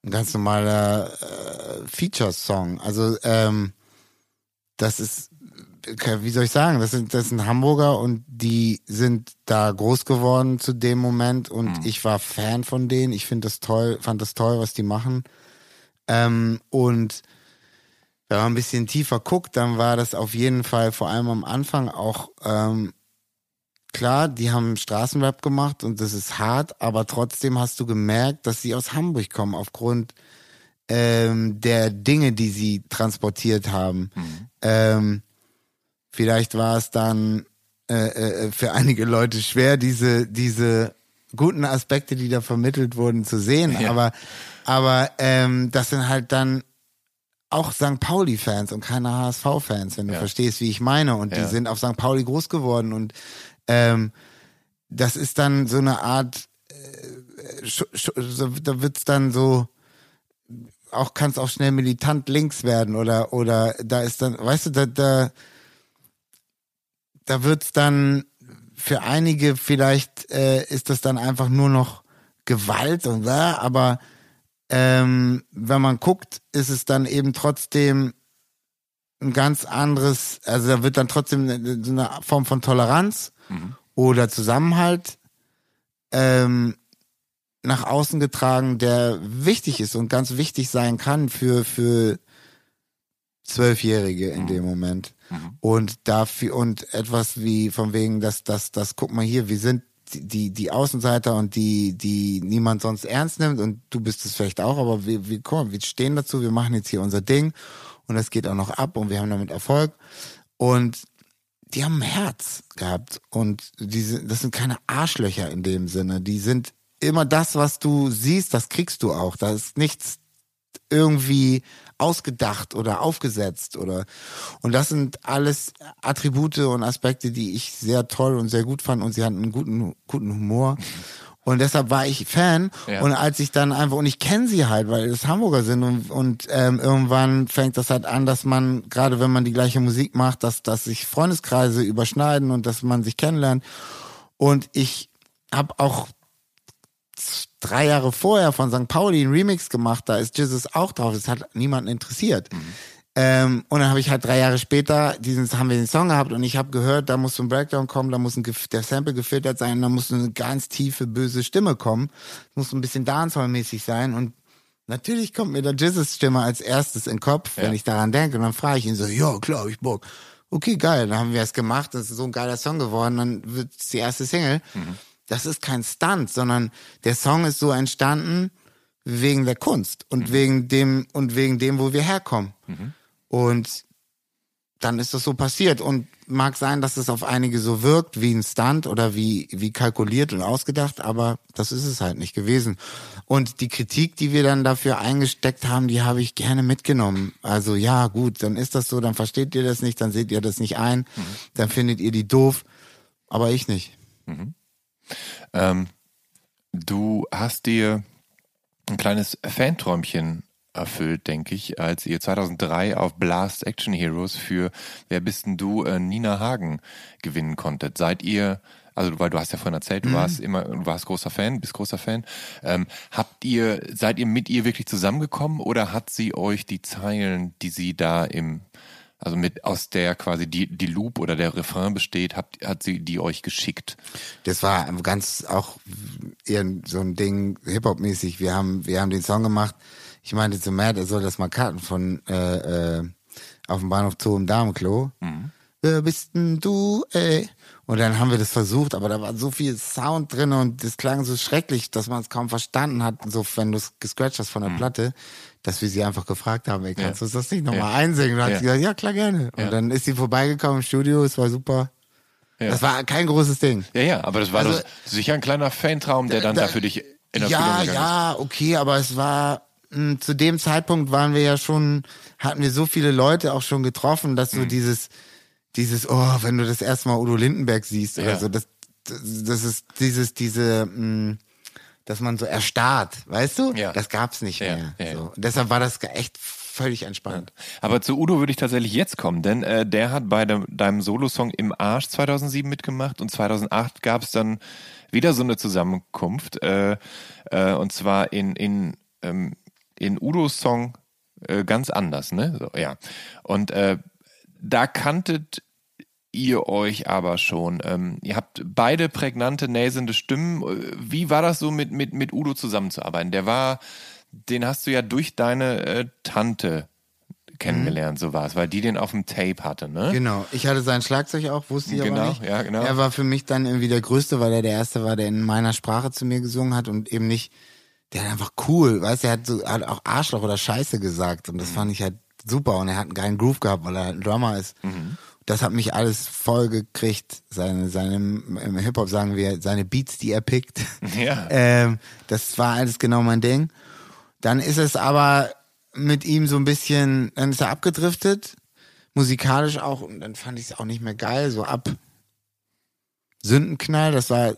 ein ganz normaler äh, Feature-Song. Also ähm, das ist, wie soll ich sagen, das sind, das sind Hamburger und die sind da groß geworden zu dem Moment und mhm. ich war Fan von denen. Ich finde das toll, fand das toll, was die machen. Ähm, und wenn man ein bisschen tiefer guckt, dann war das auf jeden Fall vor allem am Anfang auch ähm, klar, die haben Straßenrap gemacht und das ist hart, aber trotzdem hast du gemerkt, dass sie aus Hamburg kommen aufgrund ähm, der Dinge, die sie transportiert haben. Mhm. Ähm, vielleicht war es dann äh, äh, für einige Leute schwer, diese diese guten Aspekte, die da vermittelt wurden, zu sehen. Ja. Aber aber ähm, das sind halt dann auch St. Pauli-Fans und keine HSV-Fans, wenn du ja. verstehst, wie ich meine. Und ja. die sind auf St. Pauli groß geworden und ähm, das ist dann so eine Art, äh, so, da wird's dann so, auch kann's auch schnell militant links werden oder oder da ist dann, weißt du, da da, da wird's dann für einige vielleicht äh, ist das dann einfach nur noch Gewalt und da, aber ähm, wenn man guckt, ist es dann eben trotzdem ein ganz anderes, also da wird dann trotzdem eine, eine Form von Toleranz mhm. oder Zusammenhalt ähm, nach außen getragen, der wichtig ist und ganz wichtig sein kann für, für Zwölfjährige in mhm. dem Moment. Mhm. Und dafür, und etwas wie von wegen, dass, dass, dass, guck mal hier, wir sind die, die Außenseiter und die, die niemand sonst ernst nimmt und du bist es vielleicht auch, aber wir, wir, komm, wir stehen dazu, wir machen jetzt hier unser Ding und das geht auch noch ab und wir haben damit Erfolg. Und die haben ein Herz gehabt und diese, das sind keine Arschlöcher in dem Sinne. Die sind immer das, was du siehst, das kriegst du auch. Da ist nichts irgendwie ausgedacht oder aufgesetzt oder und das sind alles Attribute und Aspekte, die ich sehr toll und sehr gut fand und sie hatten einen guten guten Humor und deshalb war ich Fan. Ja. Und als ich dann einfach, und ich kenne sie halt, weil es Hamburger sind und, und ähm, irgendwann fängt das halt an, dass man, gerade wenn man die gleiche Musik macht, dass, dass sich Freundeskreise überschneiden und dass man sich kennenlernt. Und ich habe auch drei Jahre vorher von St. Pauli einen Remix gemacht, da ist Jesus auch drauf. Das hat niemanden interessiert. Mhm. Ähm, und dann habe ich halt drei Jahre später diesen, haben wir den Song gehabt und ich habe gehört, da muss so ein Breakdown kommen, da muss ein, der Sample gefiltert sein, da muss eine ganz tiefe, böse Stimme kommen. Muss ein bisschen Dancehall-mäßig sein und natürlich kommt mir der Jizzes Stimme als erstes in den Kopf, ja. wenn ich daran denke und dann frage ich ihn so, ja klar, ich Bock. Okay, geil, dann haben wir es gemacht, das ist so ein geiler Song geworden, dann wird es die erste Single. Mhm. Das ist kein Stunt, sondern der Song ist so entstanden wegen der Kunst und mhm. wegen dem und wegen dem, wo wir herkommen. Mhm. Und dann ist das so passiert. Und mag sein, dass es auf einige so wirkt wie ein Stunt oder wie, wie kalkuliert und ausgedacht, aber das ist es halt nicht gewesen. Und die Kritik, die wir dann dafür eingesteckt haben, die habe ich gerne mitgenommen. Also ja, gut, dann ist das so, dann versteht ihr das nicht, dann seht ihr das nicht ein, mhm. dann findet ihr die doof, aber ich nicht. Mhm. Ähm, du hast dir ein kleines Fanträumchen erfüllt, denke ich, als ihr 2003 auf Blast Action Heroes für Wer bist denn du äh, Nina Hagen gewinnen konntet. Seid ihr also weil du hast ja vorhin erzählt, du mhm. warst immer, du warst großer Fan, bist großer Fan. Ähm, habt ihr, seid ihr mit ihr wirklich zusammengekommen oder hat sie euch die Zeilen, die sie da im, also mit aus der quasi die, die Loop oder der Refrain besteht, habt, hat sie die euch geschickt? Das war ganz auch eher so ein Ding, Hip-Hop-mäßig. Wir haben, wir haben den Song gemacht ich meinte zu Matt, er soll das mal karten von äh, äh, auf dem Bahnhof Zoo im Damenklo. Mhm. wer bist denn du, ey? Und dann haben wir das versucht, aber da war so viel Sound drin und das klang so schrecklich, dass man es kaum verstanden hat, so wenn du es gescratcht hast von der Platte, dass wir sie einfach gefragt haben, ey, kannst Ja. du das nicht nochmal Ja. einsingen? Und dann hat sie gesagt, ja klar, gerne. Und dann ist sie vorbeigekommen im Studio, es war super. Das war kein großes Ding. Ja, ja, aber das war Also- sicher ein kleiner Fantraum, der dann Da- da für dich in Erfüllung Ja, ja, okay, aber es war mh, zu dem Zeitpunkt waren wir ja schon, hatten wir so viele Leute auch schon getroffen, dass Mhm. so dieses, dieses, oh, wenn du das erste Mal Udo Lindenberg siehst oder Ja. so, das, das, das ist dieses, diese, mh, dass man so erstarrt, weißt du? Ja. Das gab's nicht mehr. ja, ja. So. Deshalb war das echt völlig entspannt. Aber zu Udo würde ich tatsächlich jetzt kommen, denn äh, der hat bei dem, deinem Solosong Im Arsch 2007 mitgemacht und 2008 gab es dann wieder so eine Zusammenkunft äh, äh, und zwar in in ähm, in Udos Song äh, ganz anders, ne? So, ja. Und äh, da kanntet ihr euch aber schon. Ähm, ihr habt beide prägnante, näsende Stimmen. Äh, Wie war das so mit, mit, mit Udo zusammenzuarbeiten? Der war, den hast du ja durch deine äh, Tante kennengelernt, so war es, weil die den auf dem Tape hatte, ne? Genau. Ich hatte sein Schlagzeug auch, wusste ich Genau, aber nicht. ja, genau. Er war für mich dann irgendwie der Größte, weil er der Erste war, der in meiner Sprache zu mir gesungen hat und eben nicht, der hat einfach cool, weißt du, er hat so, hat auch Arschloch oder Scheiße gesagt und das Mhm. fand ich halt super und er hat einen geilen Groove gehabt, weil er halt ein Drummer ist. Das hat mich alles voll gekriegt. Seine, seine, im Hip-Hop sagen wir, seine Beats, die er pickt. Ja. Ähm, das war alles genau mein Ding. Dann ist es aber mit ihm so ein bisschen, dann ist er abgedriftet, musikalisch auch, und dann fand ich es auch nicht mehr geil, so ab Sündenknall, das war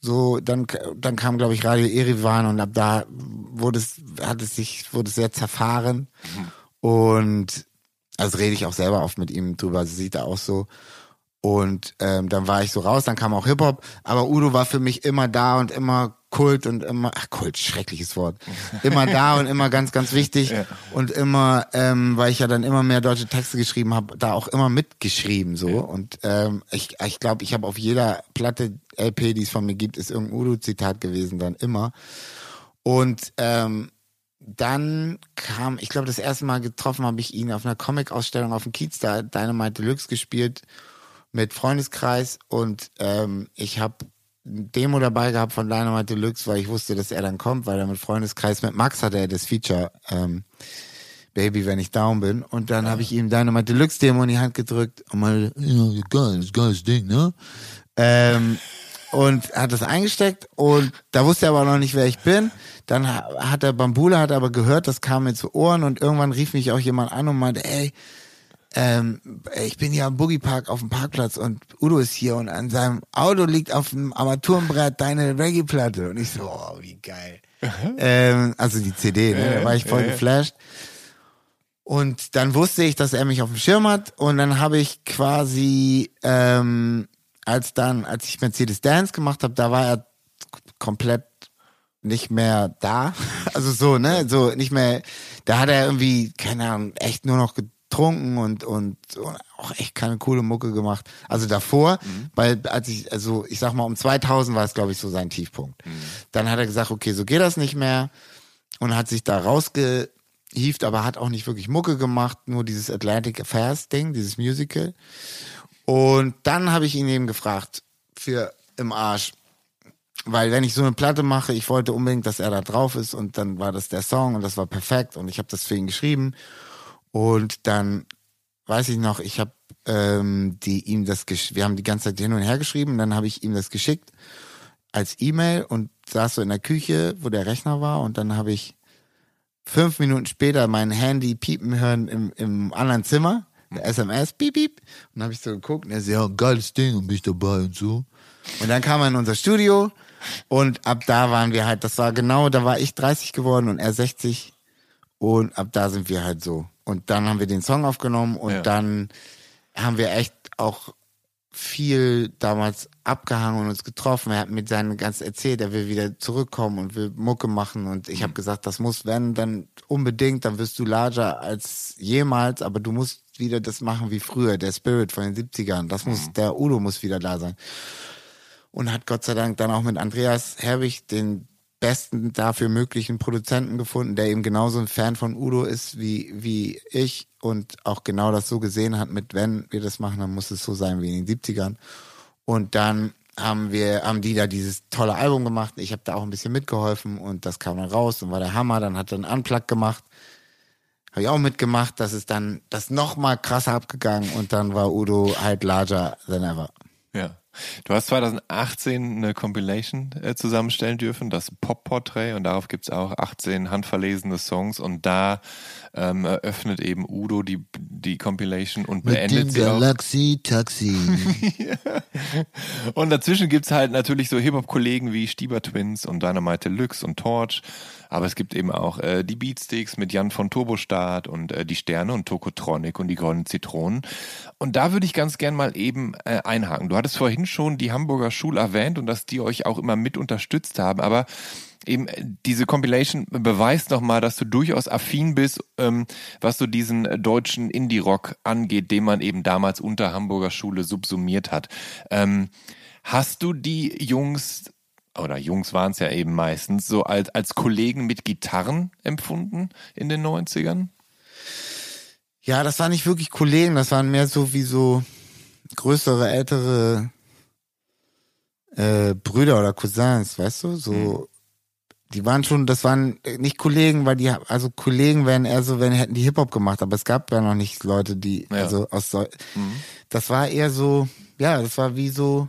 so, dann, dann kam, glaube ich, Radio Erivan und ab da wurde es, hat es sich, wurde es sehr zerfahren. Und also rede ich auch selber oft mit ihm drüber, also sieht er auch so. Und ähm, dann war ich so raus, dann kam auch Hip-Hop, aber Udo war für mich immer da und immer Kult und immer, ach Kult, schreckliches Wort, immer da und immer ganz, ganz wichtig. Und immer, ähm, weil ich ja dann immer mehr deutsche Texte geschrieben habe, da auch immer mitgeschrieben so. Und ähm, ich ich glaube, ich habe auf jeder Platte LP, die es von mir gibt, ist irgendein Udo-Zitat gewesen, dann immer. Und ähm, dann kam, ich glaube, das erste Mal getroffen habe ich ihn auf einer Comic-Ausstellung auf dem Kiez, da Dynamite Deluxe gespielt mit Freundeskreis und ähm, ich habe ein Demo dabei gehabt von Dynamite Deluxe, weil ich wusste, dass er dann kommt, weil er mit Freundeskreis mit Max hatte er das Feature ähm, Baby, wenn ich down bin. Und dann habe ich ihm Dynamite Deluxe Demo in die Hand gedrückt und mal, ja, geil, das geiles Ding, ne? Ähm, und hat das eingesteckt und da wusste er aber noch nicht, wer ich bin. Dann ha- hat er Bambula, hat aber gehört, das kam mir zu Ohren und irgendwann rief mich auch jemand an und meinte, ey, ähm, ich bin hier am Boogie Park auf dem Parkplatz und Udo ist hier und an seinem Auto liegt auf dem Armaturenbrett deine Reggae-Platte. Und ich so, oh, wie geil. ähm, also die CD, ne? da war ich voll geflasht. Und dann wusste ich, dass er mich auf dem Schirm hat und dann habe ich quasi, ähm, als dann, als ich Mercedes Dance gemacht habe, da war er komplett nicht mehr da. Also so, ne, so nicht mehr, da hat er irgendwie, keine Ahnung, echt nur noch getrunken und, und, und auch echt keine coole Mucke gemacht. Also davor, weil als ich, also ich sag mal, um 2000 war es, glaube ich, so sein Tiefpunkt. Dann hat er gesagt, okay, so geht das nicht mehr und hat sich da rausgehieft, aber hat auch nicht wirklich Mucke gemacht, nur dieses Atlantic Affairs Ding, dieses Musical. Und dann habe ich ihn eben gefragt für im Arsch, weil wenn ich so eine Platte mache, ich wollte unbedingt, dass er da drauf ist und dann war das der Song und das war perfekt und ich habe das für ihn geschrieben. Und dann weiß ich noch, ich habe ähm, die ihm das gesch wir haben die ganze Zeit hin und her geschrieben, dann habe ich ihm das geschickt als E-Mail und saß so in der Küche, wo der Rechner war und dann habe ich fünf Minuten später mein Handy piepen hören im, im anderen Zimmer, der SMS, piep, piep. Und dann habe ich so geguckt und er so, ja, geiles Ding und bin ich dabei und so. Und dann kam er in unser Studio und ab da waren wir halt, das war genau, da war ich 30 geworden und er 60 und ab da sind wir halt so. Und dann haben wir den Song aufgenommen und Ja. dann haben wir echt auch viel damals abgehangen und uns getroffen. Er hat mir seinen ganz erzählt, er will wieder zurückkommen und will Mucke machen. Und ich habe gesagt, das muss, wenn, dann unbedingt, dann wirst du larger als jemals, aber du musst wieder das machen wie früher, der Spirit von den 70ern. Das muss, der Udo muss wieder da sein. Und hat Gott sei Dank dann auch mit Andreas Herbig, den besten dafür möglichen Produzenten gefunden, der eben genauso ein Fan von Udo ist wie, wie ich und auch genau das so gesehen hat mit, wenn wir das machen, dann muss es so sein wie in den 70ern. Und dann haben wir, haben die da dieses tolle Album gemacht. Ich habe da auch ein bisschen mitgeholfen und das kam dann raus und war der Hammer. Dann hat er einen Unplug gemacht. Habe ich auch mitgemacht. Das ist dann das noch mal krasser abgegangen und dann war Udo halt larger than ever. Ja. Du hast 2018 eine Compilation äh, zusammenstellen dürfen, das Pop-Portrait, und darauf gibt's auch 18 handverlesene Songs und da ähm, eröffnet eben Udo die, die Compilation und Mit beendet sie auch. Galaxy Taxi. Und dazwischen gibt's halt natürlich so Hip-Hop-Kollegen wie Stieber Twins und Dynamite Deluxe und Torch. Aber es gibt eben auch äh, die Beatsticks mit Jan von Turbostart und äh, die Sterne und Tokotronic und die Goldenen Zitronen. Und da würde ich ganz gern mal eben äh, einhaken. Du hattest vorhin schon die Hamburger Schule erwähnt und dass die euch auch immer mit unterstützt haben. Aber eben äh, diese Compilation beweist nochmal, dass du durchaus affin bist, ähm, was so diesen äh, deutschen Indie-Rock angeht, den man eben damals unter Hamburger Schule subsumiert hat. Ähm, hast du die Jungs oder Jungs waren es ja eben meistens, so als, als Kollegen mit Gitarren empfunden in den 90ern? Ja, das waren nicht wirklich Kollegen, das waren mehr so wie so größere, ältere äh, Brüder oder Cousins, weißt du? So, die waren schon, das waren nicht Kollegen, weil die, also Kollegen wären eher so, wenn hätten die Hip-Hop gemacht, aber es gab ja noch nicht Leute, die, Ja. also aus so, das war eher so, ja, das war wie so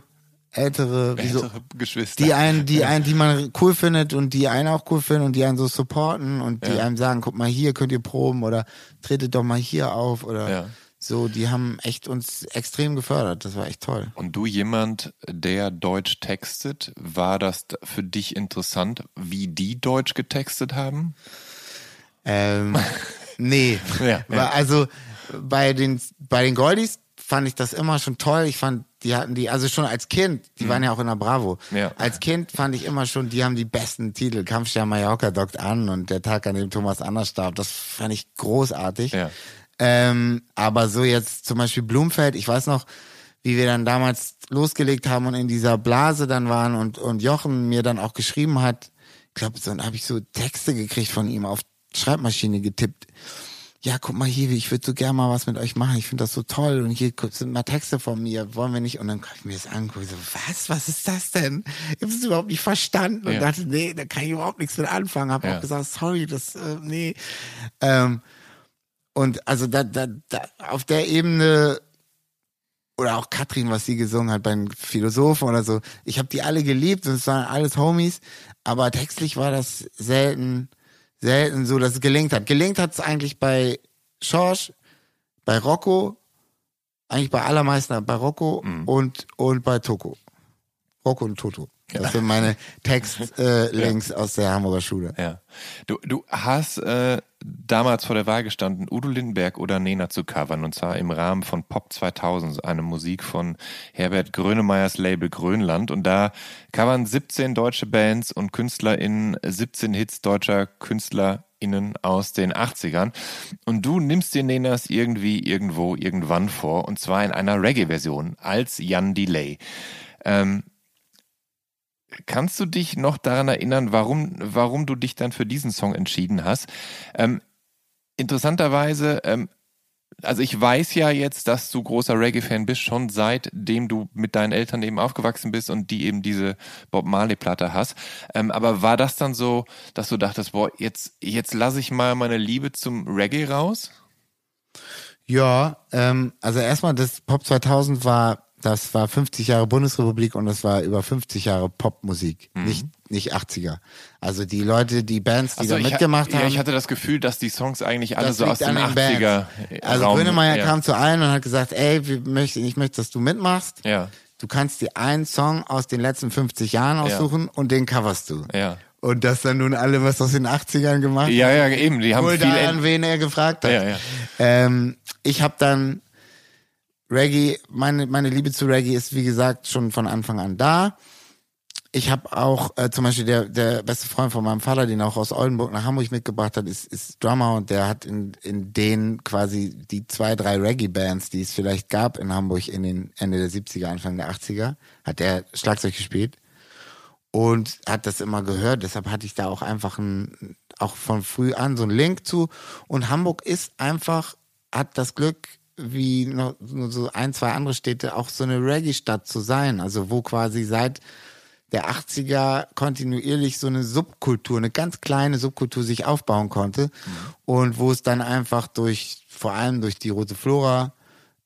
ältere, wie so, Ältere Geschwister. die einen, die einen, die man cool findet und die einen auch cool finden und die einen so supporten und die Ja. einem sagen, guck mal hier, könnt ihr proben oder tretet doch mal hier auf oder Ja. So, die haben echt uns extrem gefördert. Das war echt toll. Und du jemand, der Deutsch textet, war das für dich interessant, wie die Deutsch getextet haben? Ähm, nee. Ja, ja. Also bei den, bei den Goldies fand ich das immer schon toll. Ich fand, die hatten die, also schon als Kind, die waren ja auch in der Bravo. Mhm. Ja. Als Kind fand ich immer schon, die haben die besten Titel. Kampfstern Mallorca dockt an und der Tag, an dem Thomas Anders starb. Das fand ich großartig. Ja. Ähm, aber so jetzt zum Beispiel Blumfeld, ich weiß noch, wie wir dann damals losgelegt haben und in dieser Blase dann waren und, und Jochen mir dann auch geschrieben hat, ich glaube, so, dann habe ich so Texte gekriegt von ihm auf Schreibmaschine getippt. Ja, guck mal hier, ich würde so gerne mal was mit euch machen. Ich finde das so toll. Und hier sind mal Texte von mir. Wollen wir nicht? Und dann habe ich mir das angeguckt. So, was? Was ist das denn? Ich habe es überhaupt nicht verstanden. Und Ja. dachte, nee, da kann ich überhaupt nichts mit anfangen. Habe Ja. auch gesagt, sorry, das, äh, nee. Ähm, und also da, da, da auf der Ebene oder auch Katrin, was sie gesungen hat bei den Philosophen oder so. Ich habe die alle geliebt und es waren alles Homies, aber textlich war das selten, selten so, dass es gelingt hat. Gelingt hat es eigentlich bei Schorsch, bei Rocco, eigentlich bei allermeisten bei Rocco und und bei Toko. Rocco und Toto. Das sind meine Textlinks äh, Links aus der Hamburger Schule. Ja. Du, du hast äh, damals vor der Wahl gestanden, Udo Lindenberg oder Nena zu covern, und zwar im Rahmen von Pop 2000, eine Musik von Herbert Grönemeyers Label Grönland. Und da covern 17 deutsche Bands und KünstlerInnen 17 Hits deutscher KünstlerInnen aus den 80ern. Und du nimmst dir Nenas irgendwie, irgendwo, irgendwann vor, und zwar in einer Reggae-Version als Jan Delay. Ähm, Kannst du dich noch daran erinnern, warum, warum du dich dann für diesen Song entschieden hast? Ähm, interessanterweise, ähm, also ich weiß ja jetzt, dass du großer Reggae-Fan bist, schon seitdem du mit deinen Eltern eben aufgewachsen bist und die eben diese Bob Marley-Platte hast. Ähm, aber war das dann so, dass du dachtest, boah, jetzt, jetzt lasse ich mal meine Liebe zum Reggae raus? Ja, ähm, also erstmal das Pop 2000 war, das war 50 Jahre Bundesrepublik und das war über 50 Jahre Popmusik, nicht nicht 80er. Also die Leute, die Bands, die Also da mitgemacht ja, haben. ich hatte das Gefühl, dass die Songs eigentlich alle so aus den den 80er Bands. Also Raum, Grönemeyer ja. kam zu allen und hat gesagt, ey, möchten, ich möchte, dass du mitmachst. Ja. Du kannst dir einen Song aus den letzten 50 Jahren aussuchen und den coverst du. Ja. Und dass dann nun alle was aus den 80ern gemacht Ja, ja, eben, die haben Wohl viel da, an wen er gefragt hat. Ja, ja. Ähm, ich habe dann Reggae, meine, meine Liebe zu Reggae ist wie gesagt schon von Anfang an da. Ich habe auch äh, zum Beispiel der, der beste Freund von meinem Vater, den auch aus Oldenburg nach Hamburg mitgebracht hat, ist, ist Drummer und der hat in, in den quasi die zwei, drei Reggae-Bands, die es vielleicht gab in Hamburg in den Ende der 70er, Anfang der 80er, hat der Schlagzeug gespielt. und hat das immer gehört. Deshalb hatte ich da auch einfach ein, auch von früh an so einen Link zu. Und Hamburg ist einfach, hat das Glück, wie noch nur so ein, zwei andere Städte, auch so eine Reggae-Stadt zu sein. Also wo quasi seit der 80er kontinuierlich so eine Subkultur, eine ganz kleine Subkultur sich aufbauen konnte. Mhm. Und wo es dann einfach durch, vor allem durch die Rote Flora,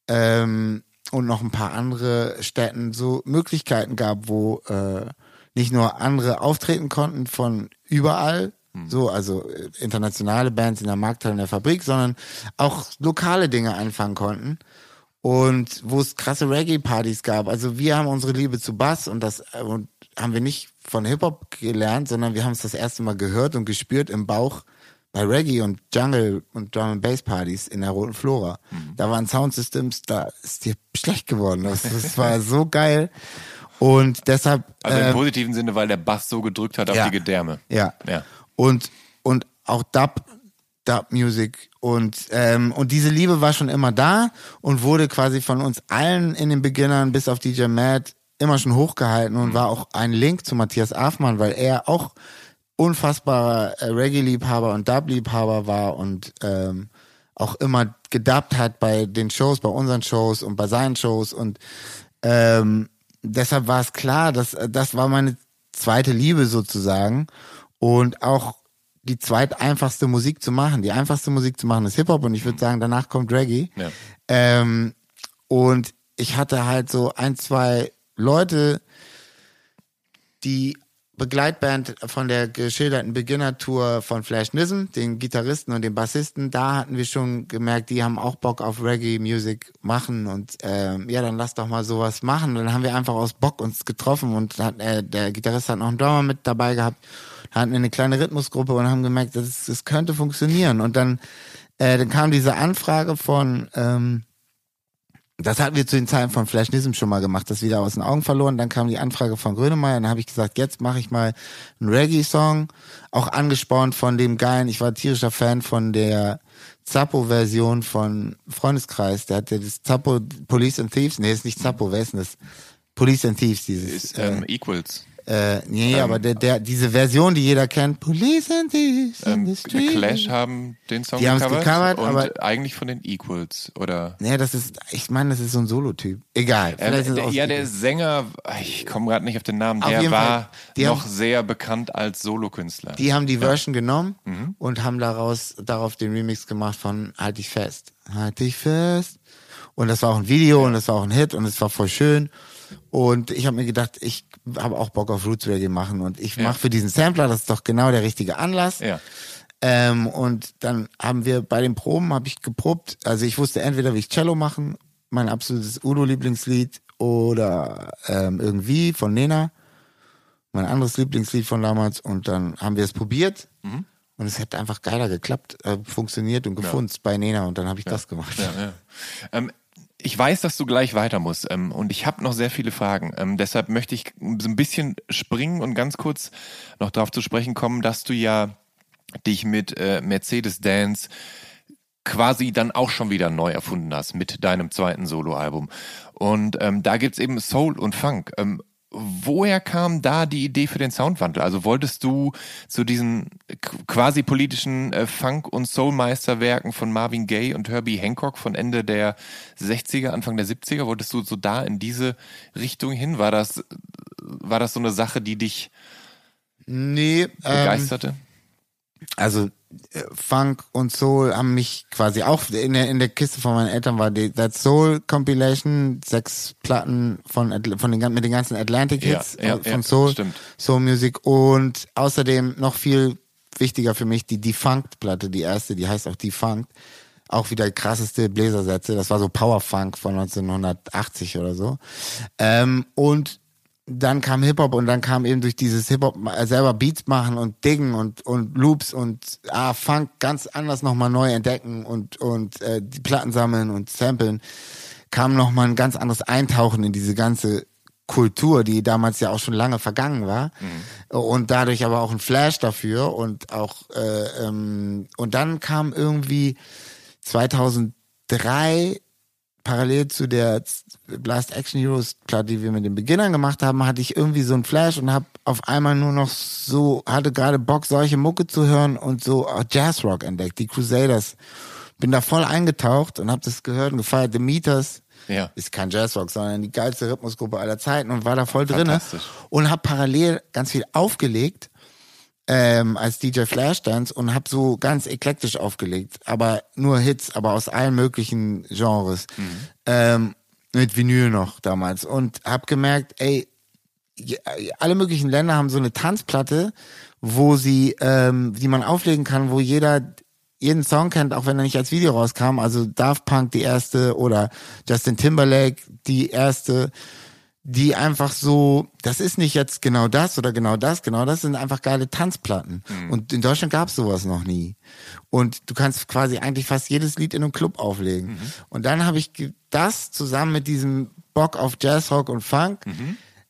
ähm, und noch ein paar andere Städten so Möglichkeiten gab, wo äh, nicht nur andere auftreten konnten von überall, hm. so, also äh, internationale Bands in der Markthalle in der Fabrik, sondern auch lokale Dinge anfangen konnten. Und wo es krasse Reggae-Partys gab. Also wir haben unsere Liebe zu Bass und das äh, und haben wir nicht von Hip-Hop gelernt, sondern wir haben es das erste Mal gehört und gespürt im Bauch bei Reggae und Jungle und Drum and Bass Partys in der Roten Flora. Mhm. Da waren Soundsystems, da ist dir schlecht geworden. Das, das war so geil. Und deshalb. Also im äh, positiven Sinne, weil der Bass so gedrückt hat auf ja, die Gedärme. Ja. ja. Und, und auch Dub, Dub Music. Und, ähm, und diese Liebe war schon immer da und wurde quasi von uns allen in den Beginnern bis auf DJ Matt immer schon hochgehalten und mhm. war auch ein Link zu Matthias Afmann, weil er auch unfassbarer äh, Reggae-Liebhaber und Dub-Liebhaber war und ähm, auch immer gedubbt hat bei den Shows, bei unseren Shows und bei seinen Shows. Und ähm, deshalb war es klar, dass das war meine zweite Liebe sozusagen und auch die zweiteinfachste Musik zu machen. Die einfachste Musik zu machen ist Hip-Hop und ich würde sagen, danach kommt Reggae. Ja. Ähm, und ich hatte halt so ein, zwei Leute, die Begleitband von der geschilderten Beginner-Tour von Flash Nism, den Gitarristen und den Bassisten, da hatten wir schon gemerkt, die haben auch Bock auf Reggae-Music machen und ähm, ja, dann lass doch mal sowas machen. Dann haben wir einfach aus Bock uns getroffen und hat, äh, der Gitarrist hat noch einen Drummer mit dabei gehabt, hatten eine kleine Rhythmusgruppe und haben gemerkt, das, das könnte funktionieren. Und dann, äh, dann kam diese Anfrage von ähm, das hatten wir zu den Zeiten von Flashnism schon mal gemacht, das wieder aus den Augen verloren. Dann kam die Anfrage von Grönemeyer, dann habe ich gesagt, jetzt mache ich mal einen Reggae-Song, auch angespornt von dem geilen, ich war tierischer Fan von der Zappo-Version von Freundeskreis, der hatte das Zappo Police and Thieves, nee, ist nicht Zappo, wer ist denn das? Police and Thieves, dieses. Ist, ähm, äh, Equals. Äh, nee, ähm, aber der, der, diese Version, die jeder kennt, Police and Thieves ähm, in the Street. Clash haben den Song die gecovert, gecovert und aber eigentlich von den Equals, oder? Nee, das ist, ich meine, das ist so ein Solo-Typ. Egal. Ähm, der, ja, der Sänger, ich komme gerade nicht auf den Namen, der war noch haben, sehr bekannt als Solokünstler. Die haben die Version ja. genommen mhm. und haben daraus, darauf den Remix gemacht von Halt dich fest. Halt dich fest. Und das war auch ein Video und das war auch ein Hit und es war voll schön. Und ich habe mir gedacht, ich habe auch Bock auf Roots Reggae machen und ich ja. mache für diesen Sampler, das ist doch genau der richtige Anlass. Ja. Ähm, und dann haben wir bei den Proben, habe ich geprobt, also ich wusste entweder, wie ich Cello machen, mein absolutes Udo-Lieblingslied oder ähm, irgendwie von Nena, mein anderes Lieblingslied von damals und dann haben wir es probiert mhm. und es hätte einfach geiler geklappt, äh, funktioniert und gefunden ja. bei Nena und dann habe ich ja. das gemacht. Ja, ähm, ich weiß, dass du gleich weiter musst ähm, und ich habe noch sehr viele Fragen. Ähm, deshalb möchte ich so ein bisschen springen und ganz kurz noch darauf zu sprechen kommen, dass du ja dich mit äh, Mercedes Dance quasi dann auch schon wieder neu erfunden hast mit deinem zweiten Soloalbum. Und ähm, da gibt's eben Soul und Funk. Ähm, woher kam da die Idee für den Soundwandel? Also wolltest du zu diesen quasi politischen äh, Funk- und Soulmeisterwerken von Marvin Gaye und Herbie Hancock von Ende der 60er, Anfang der 70er, wolltest du so da in diese Richtung hin? War das, war das so eine Sache, die dich nee, begeisterte? Ähm, also Funk und Soul haben mich quasi auch in der, in der Kiste von meinen Eltern war die That Soul Compilation, sechs Platten von, von den, mit den ganzen Atlantic Hits ja, ja, von ja, Soul, stimmt. Soul Music und außerdem noch viel wichtiger für mich die Defunct Platte, die erste, die heißt auch Defunct. Auch wieder krasseste Bläsersätze. Das war so Power Funk von 1980 oder so. Ähm, und dann kam Hip-Hop und dann kam eben durch dieses Hip-Hop äh, selber Beats machen und Diggen und, und Loops und ah, Funk ganz anders nochmal neu entdecken und, und äh, die Platten sammeln und samplen, kam nochmal ein ganz anderes Eintauchen in diese ganze Kultur, die damals ja auch schon lange vergangen war mhm. und dadurch aber auch ein Flash dafür und auch äh, ähm, und dann kam irgendwie 2003 parallel zu der Blast Action Heroes Platte, die wir mit den Beginnern gemacht haben, hatte ich irgendwie so einen Flash und habe auf einmal nur noch so, hatte gerade Bock, solche Mucke zu hören und so Jazzrock entdeckt, die Crusaders. Bin da voll eingetaucht und habe das gehört und gefeiert. The Meters Ja. ist kein Jazzrock, sondern die geilste Rhythmusgruppe aller Zeiten und war da voll Fantastisch. und habe parallel ganz viel aufgelegt ähm, als DJ Flashdance und habe so ganz eklektisch aufgelegt, aber nur Hits, aber aus allen möglichen Genres. Ähm, mit Vinyl noch damals und habe gemerkt, ey, alle möglichen Länder haben so eine Tanzplatte, wo sie, ähm, die man auflegen kann, wo jeder jeden Song kennt, auch wenn er nicht als Video rauskam. Also Daft Punk die erste oder Justin Timberlake die erste, die einfach so, das ist nicht jetzt genau das oder genau das, genau das sind einfach geile Tanzplatten. Und in Deutschland gab's sowas noch nie. Und du kannst quasi eigentlich fast jedes Lied in einem Club auflegen. Und dann habe ich das zusammen mit diesem Bock auf Jazz, Rock und Funk,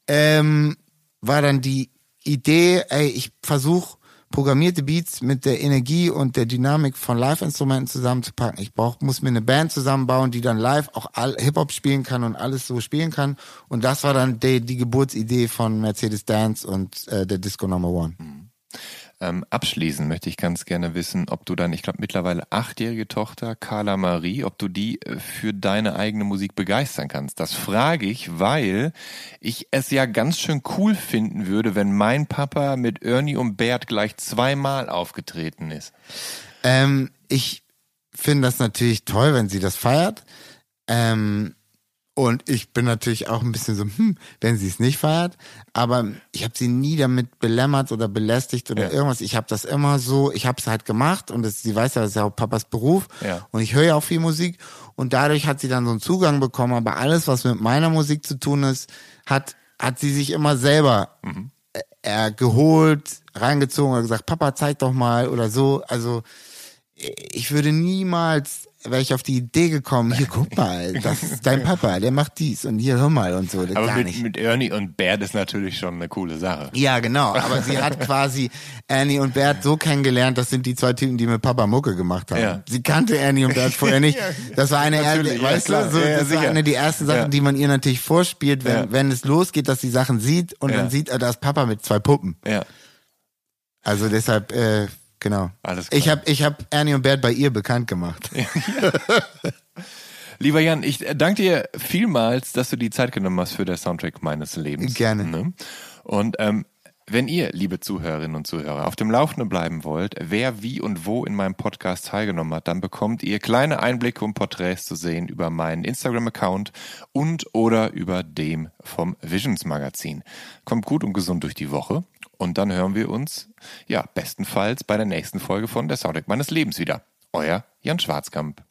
ähm, war dann die Idee, ey, ich versuche programmierte Beats mit der Energie und der Dynamik von Live-Instrumenten zusammenzupacken. Ich brauch, muss mir eine Band zusammenbauen, die dann live auch Hip-Hop spielen kann und alles so spielen kann. Und das war dann die, die Geburtsidee von Mercedes Dance und äh, der Disco Number One. Ähm, abschließend möchte ich ganz gerne wissen, ob du dann, ich glaube mittlerweile achtjährige Tochter Carla Marie, ob du die äh, für deine eigene Musik begeistern kannst. Das frage ich, weil ich es ja ganz schön cool finden würde, wenn mein Papa mit Ernie und Bert gleich zweimal aufgetreten ist. Ähm, ich finde das natürlich toll, wenn sie das feiert. Ähm, und ich bin natürlich auch ein bisschen so, hm, wenn sie es nicht feiert. Aber ich habe sie nie damit belämmert oder belästigt oder Ja. irgendwas. Ich habe das immer so, ich habe es halt gemacht und das, sie weiß ja, das ist ja auch Papas Beruf. Ja. Und ich höre ja auch viel Musik. Und dadurch hat sie dann so einen Zugang bekommen. Aber alles, was mit meiner Musik zu tun ist, hat, hat sie sich immer selber äh, äh, geholt, reingezogen oder gesagt, Papa, zeig doch mal oder so. Also ich würde niemals, wäre ich auf die Idee gekommen, hier guck mal, das ist dein Papa, der macht dies und hier hör mal und so, Aber gar mit, mit Ernie und Bert ist natürlich schon eine coole Sache. Ja, genau. Aber sie hat quasi Annie und Bert so kennengelernt, das sind die zwei Typen, die mit Papa Mucke gemacht haben. Ja. Sie kannte Annie und Bert vorher nicht. Das war eine, Natürlich, er- ja, weißt klar. du, so, Ja, das war eine der ersten Sachen, die man ihr natürlich vorspielt, wenn, wenn es losgeht, dass sie Sachen sieht und dann sieht er, da ist Papa mit zwei Puppen. Ja. Also deshalb, äh, genau. Alles klar. Ich habe ich hab Annie und Bert bei ihr bekannt gemacht. Lieber Jan, ich danke dir vielmals, dass du die Zeit genommen hast für der Soundtrack meines Lebens. Gerne. Ne? Und ähm, wenn ihr, liebe Zuhörerinnen und Zuhörer, auf dem Laufenden bleiben wollt, wer wie und wo in meinem Podcast teilgenommen hat, dann bekommt ihr kleine Einblicke und Porträts zu sehen über meinen Instagram-Account und oder über dem vom Visions Magazin. Kommt gut und gesund durch die Woche und dann hören wir uns, ja, bestenfalls bei der nächsten Folge von der Soundtrack meines Lebens wieder. Euer Jan Schwarzkamp.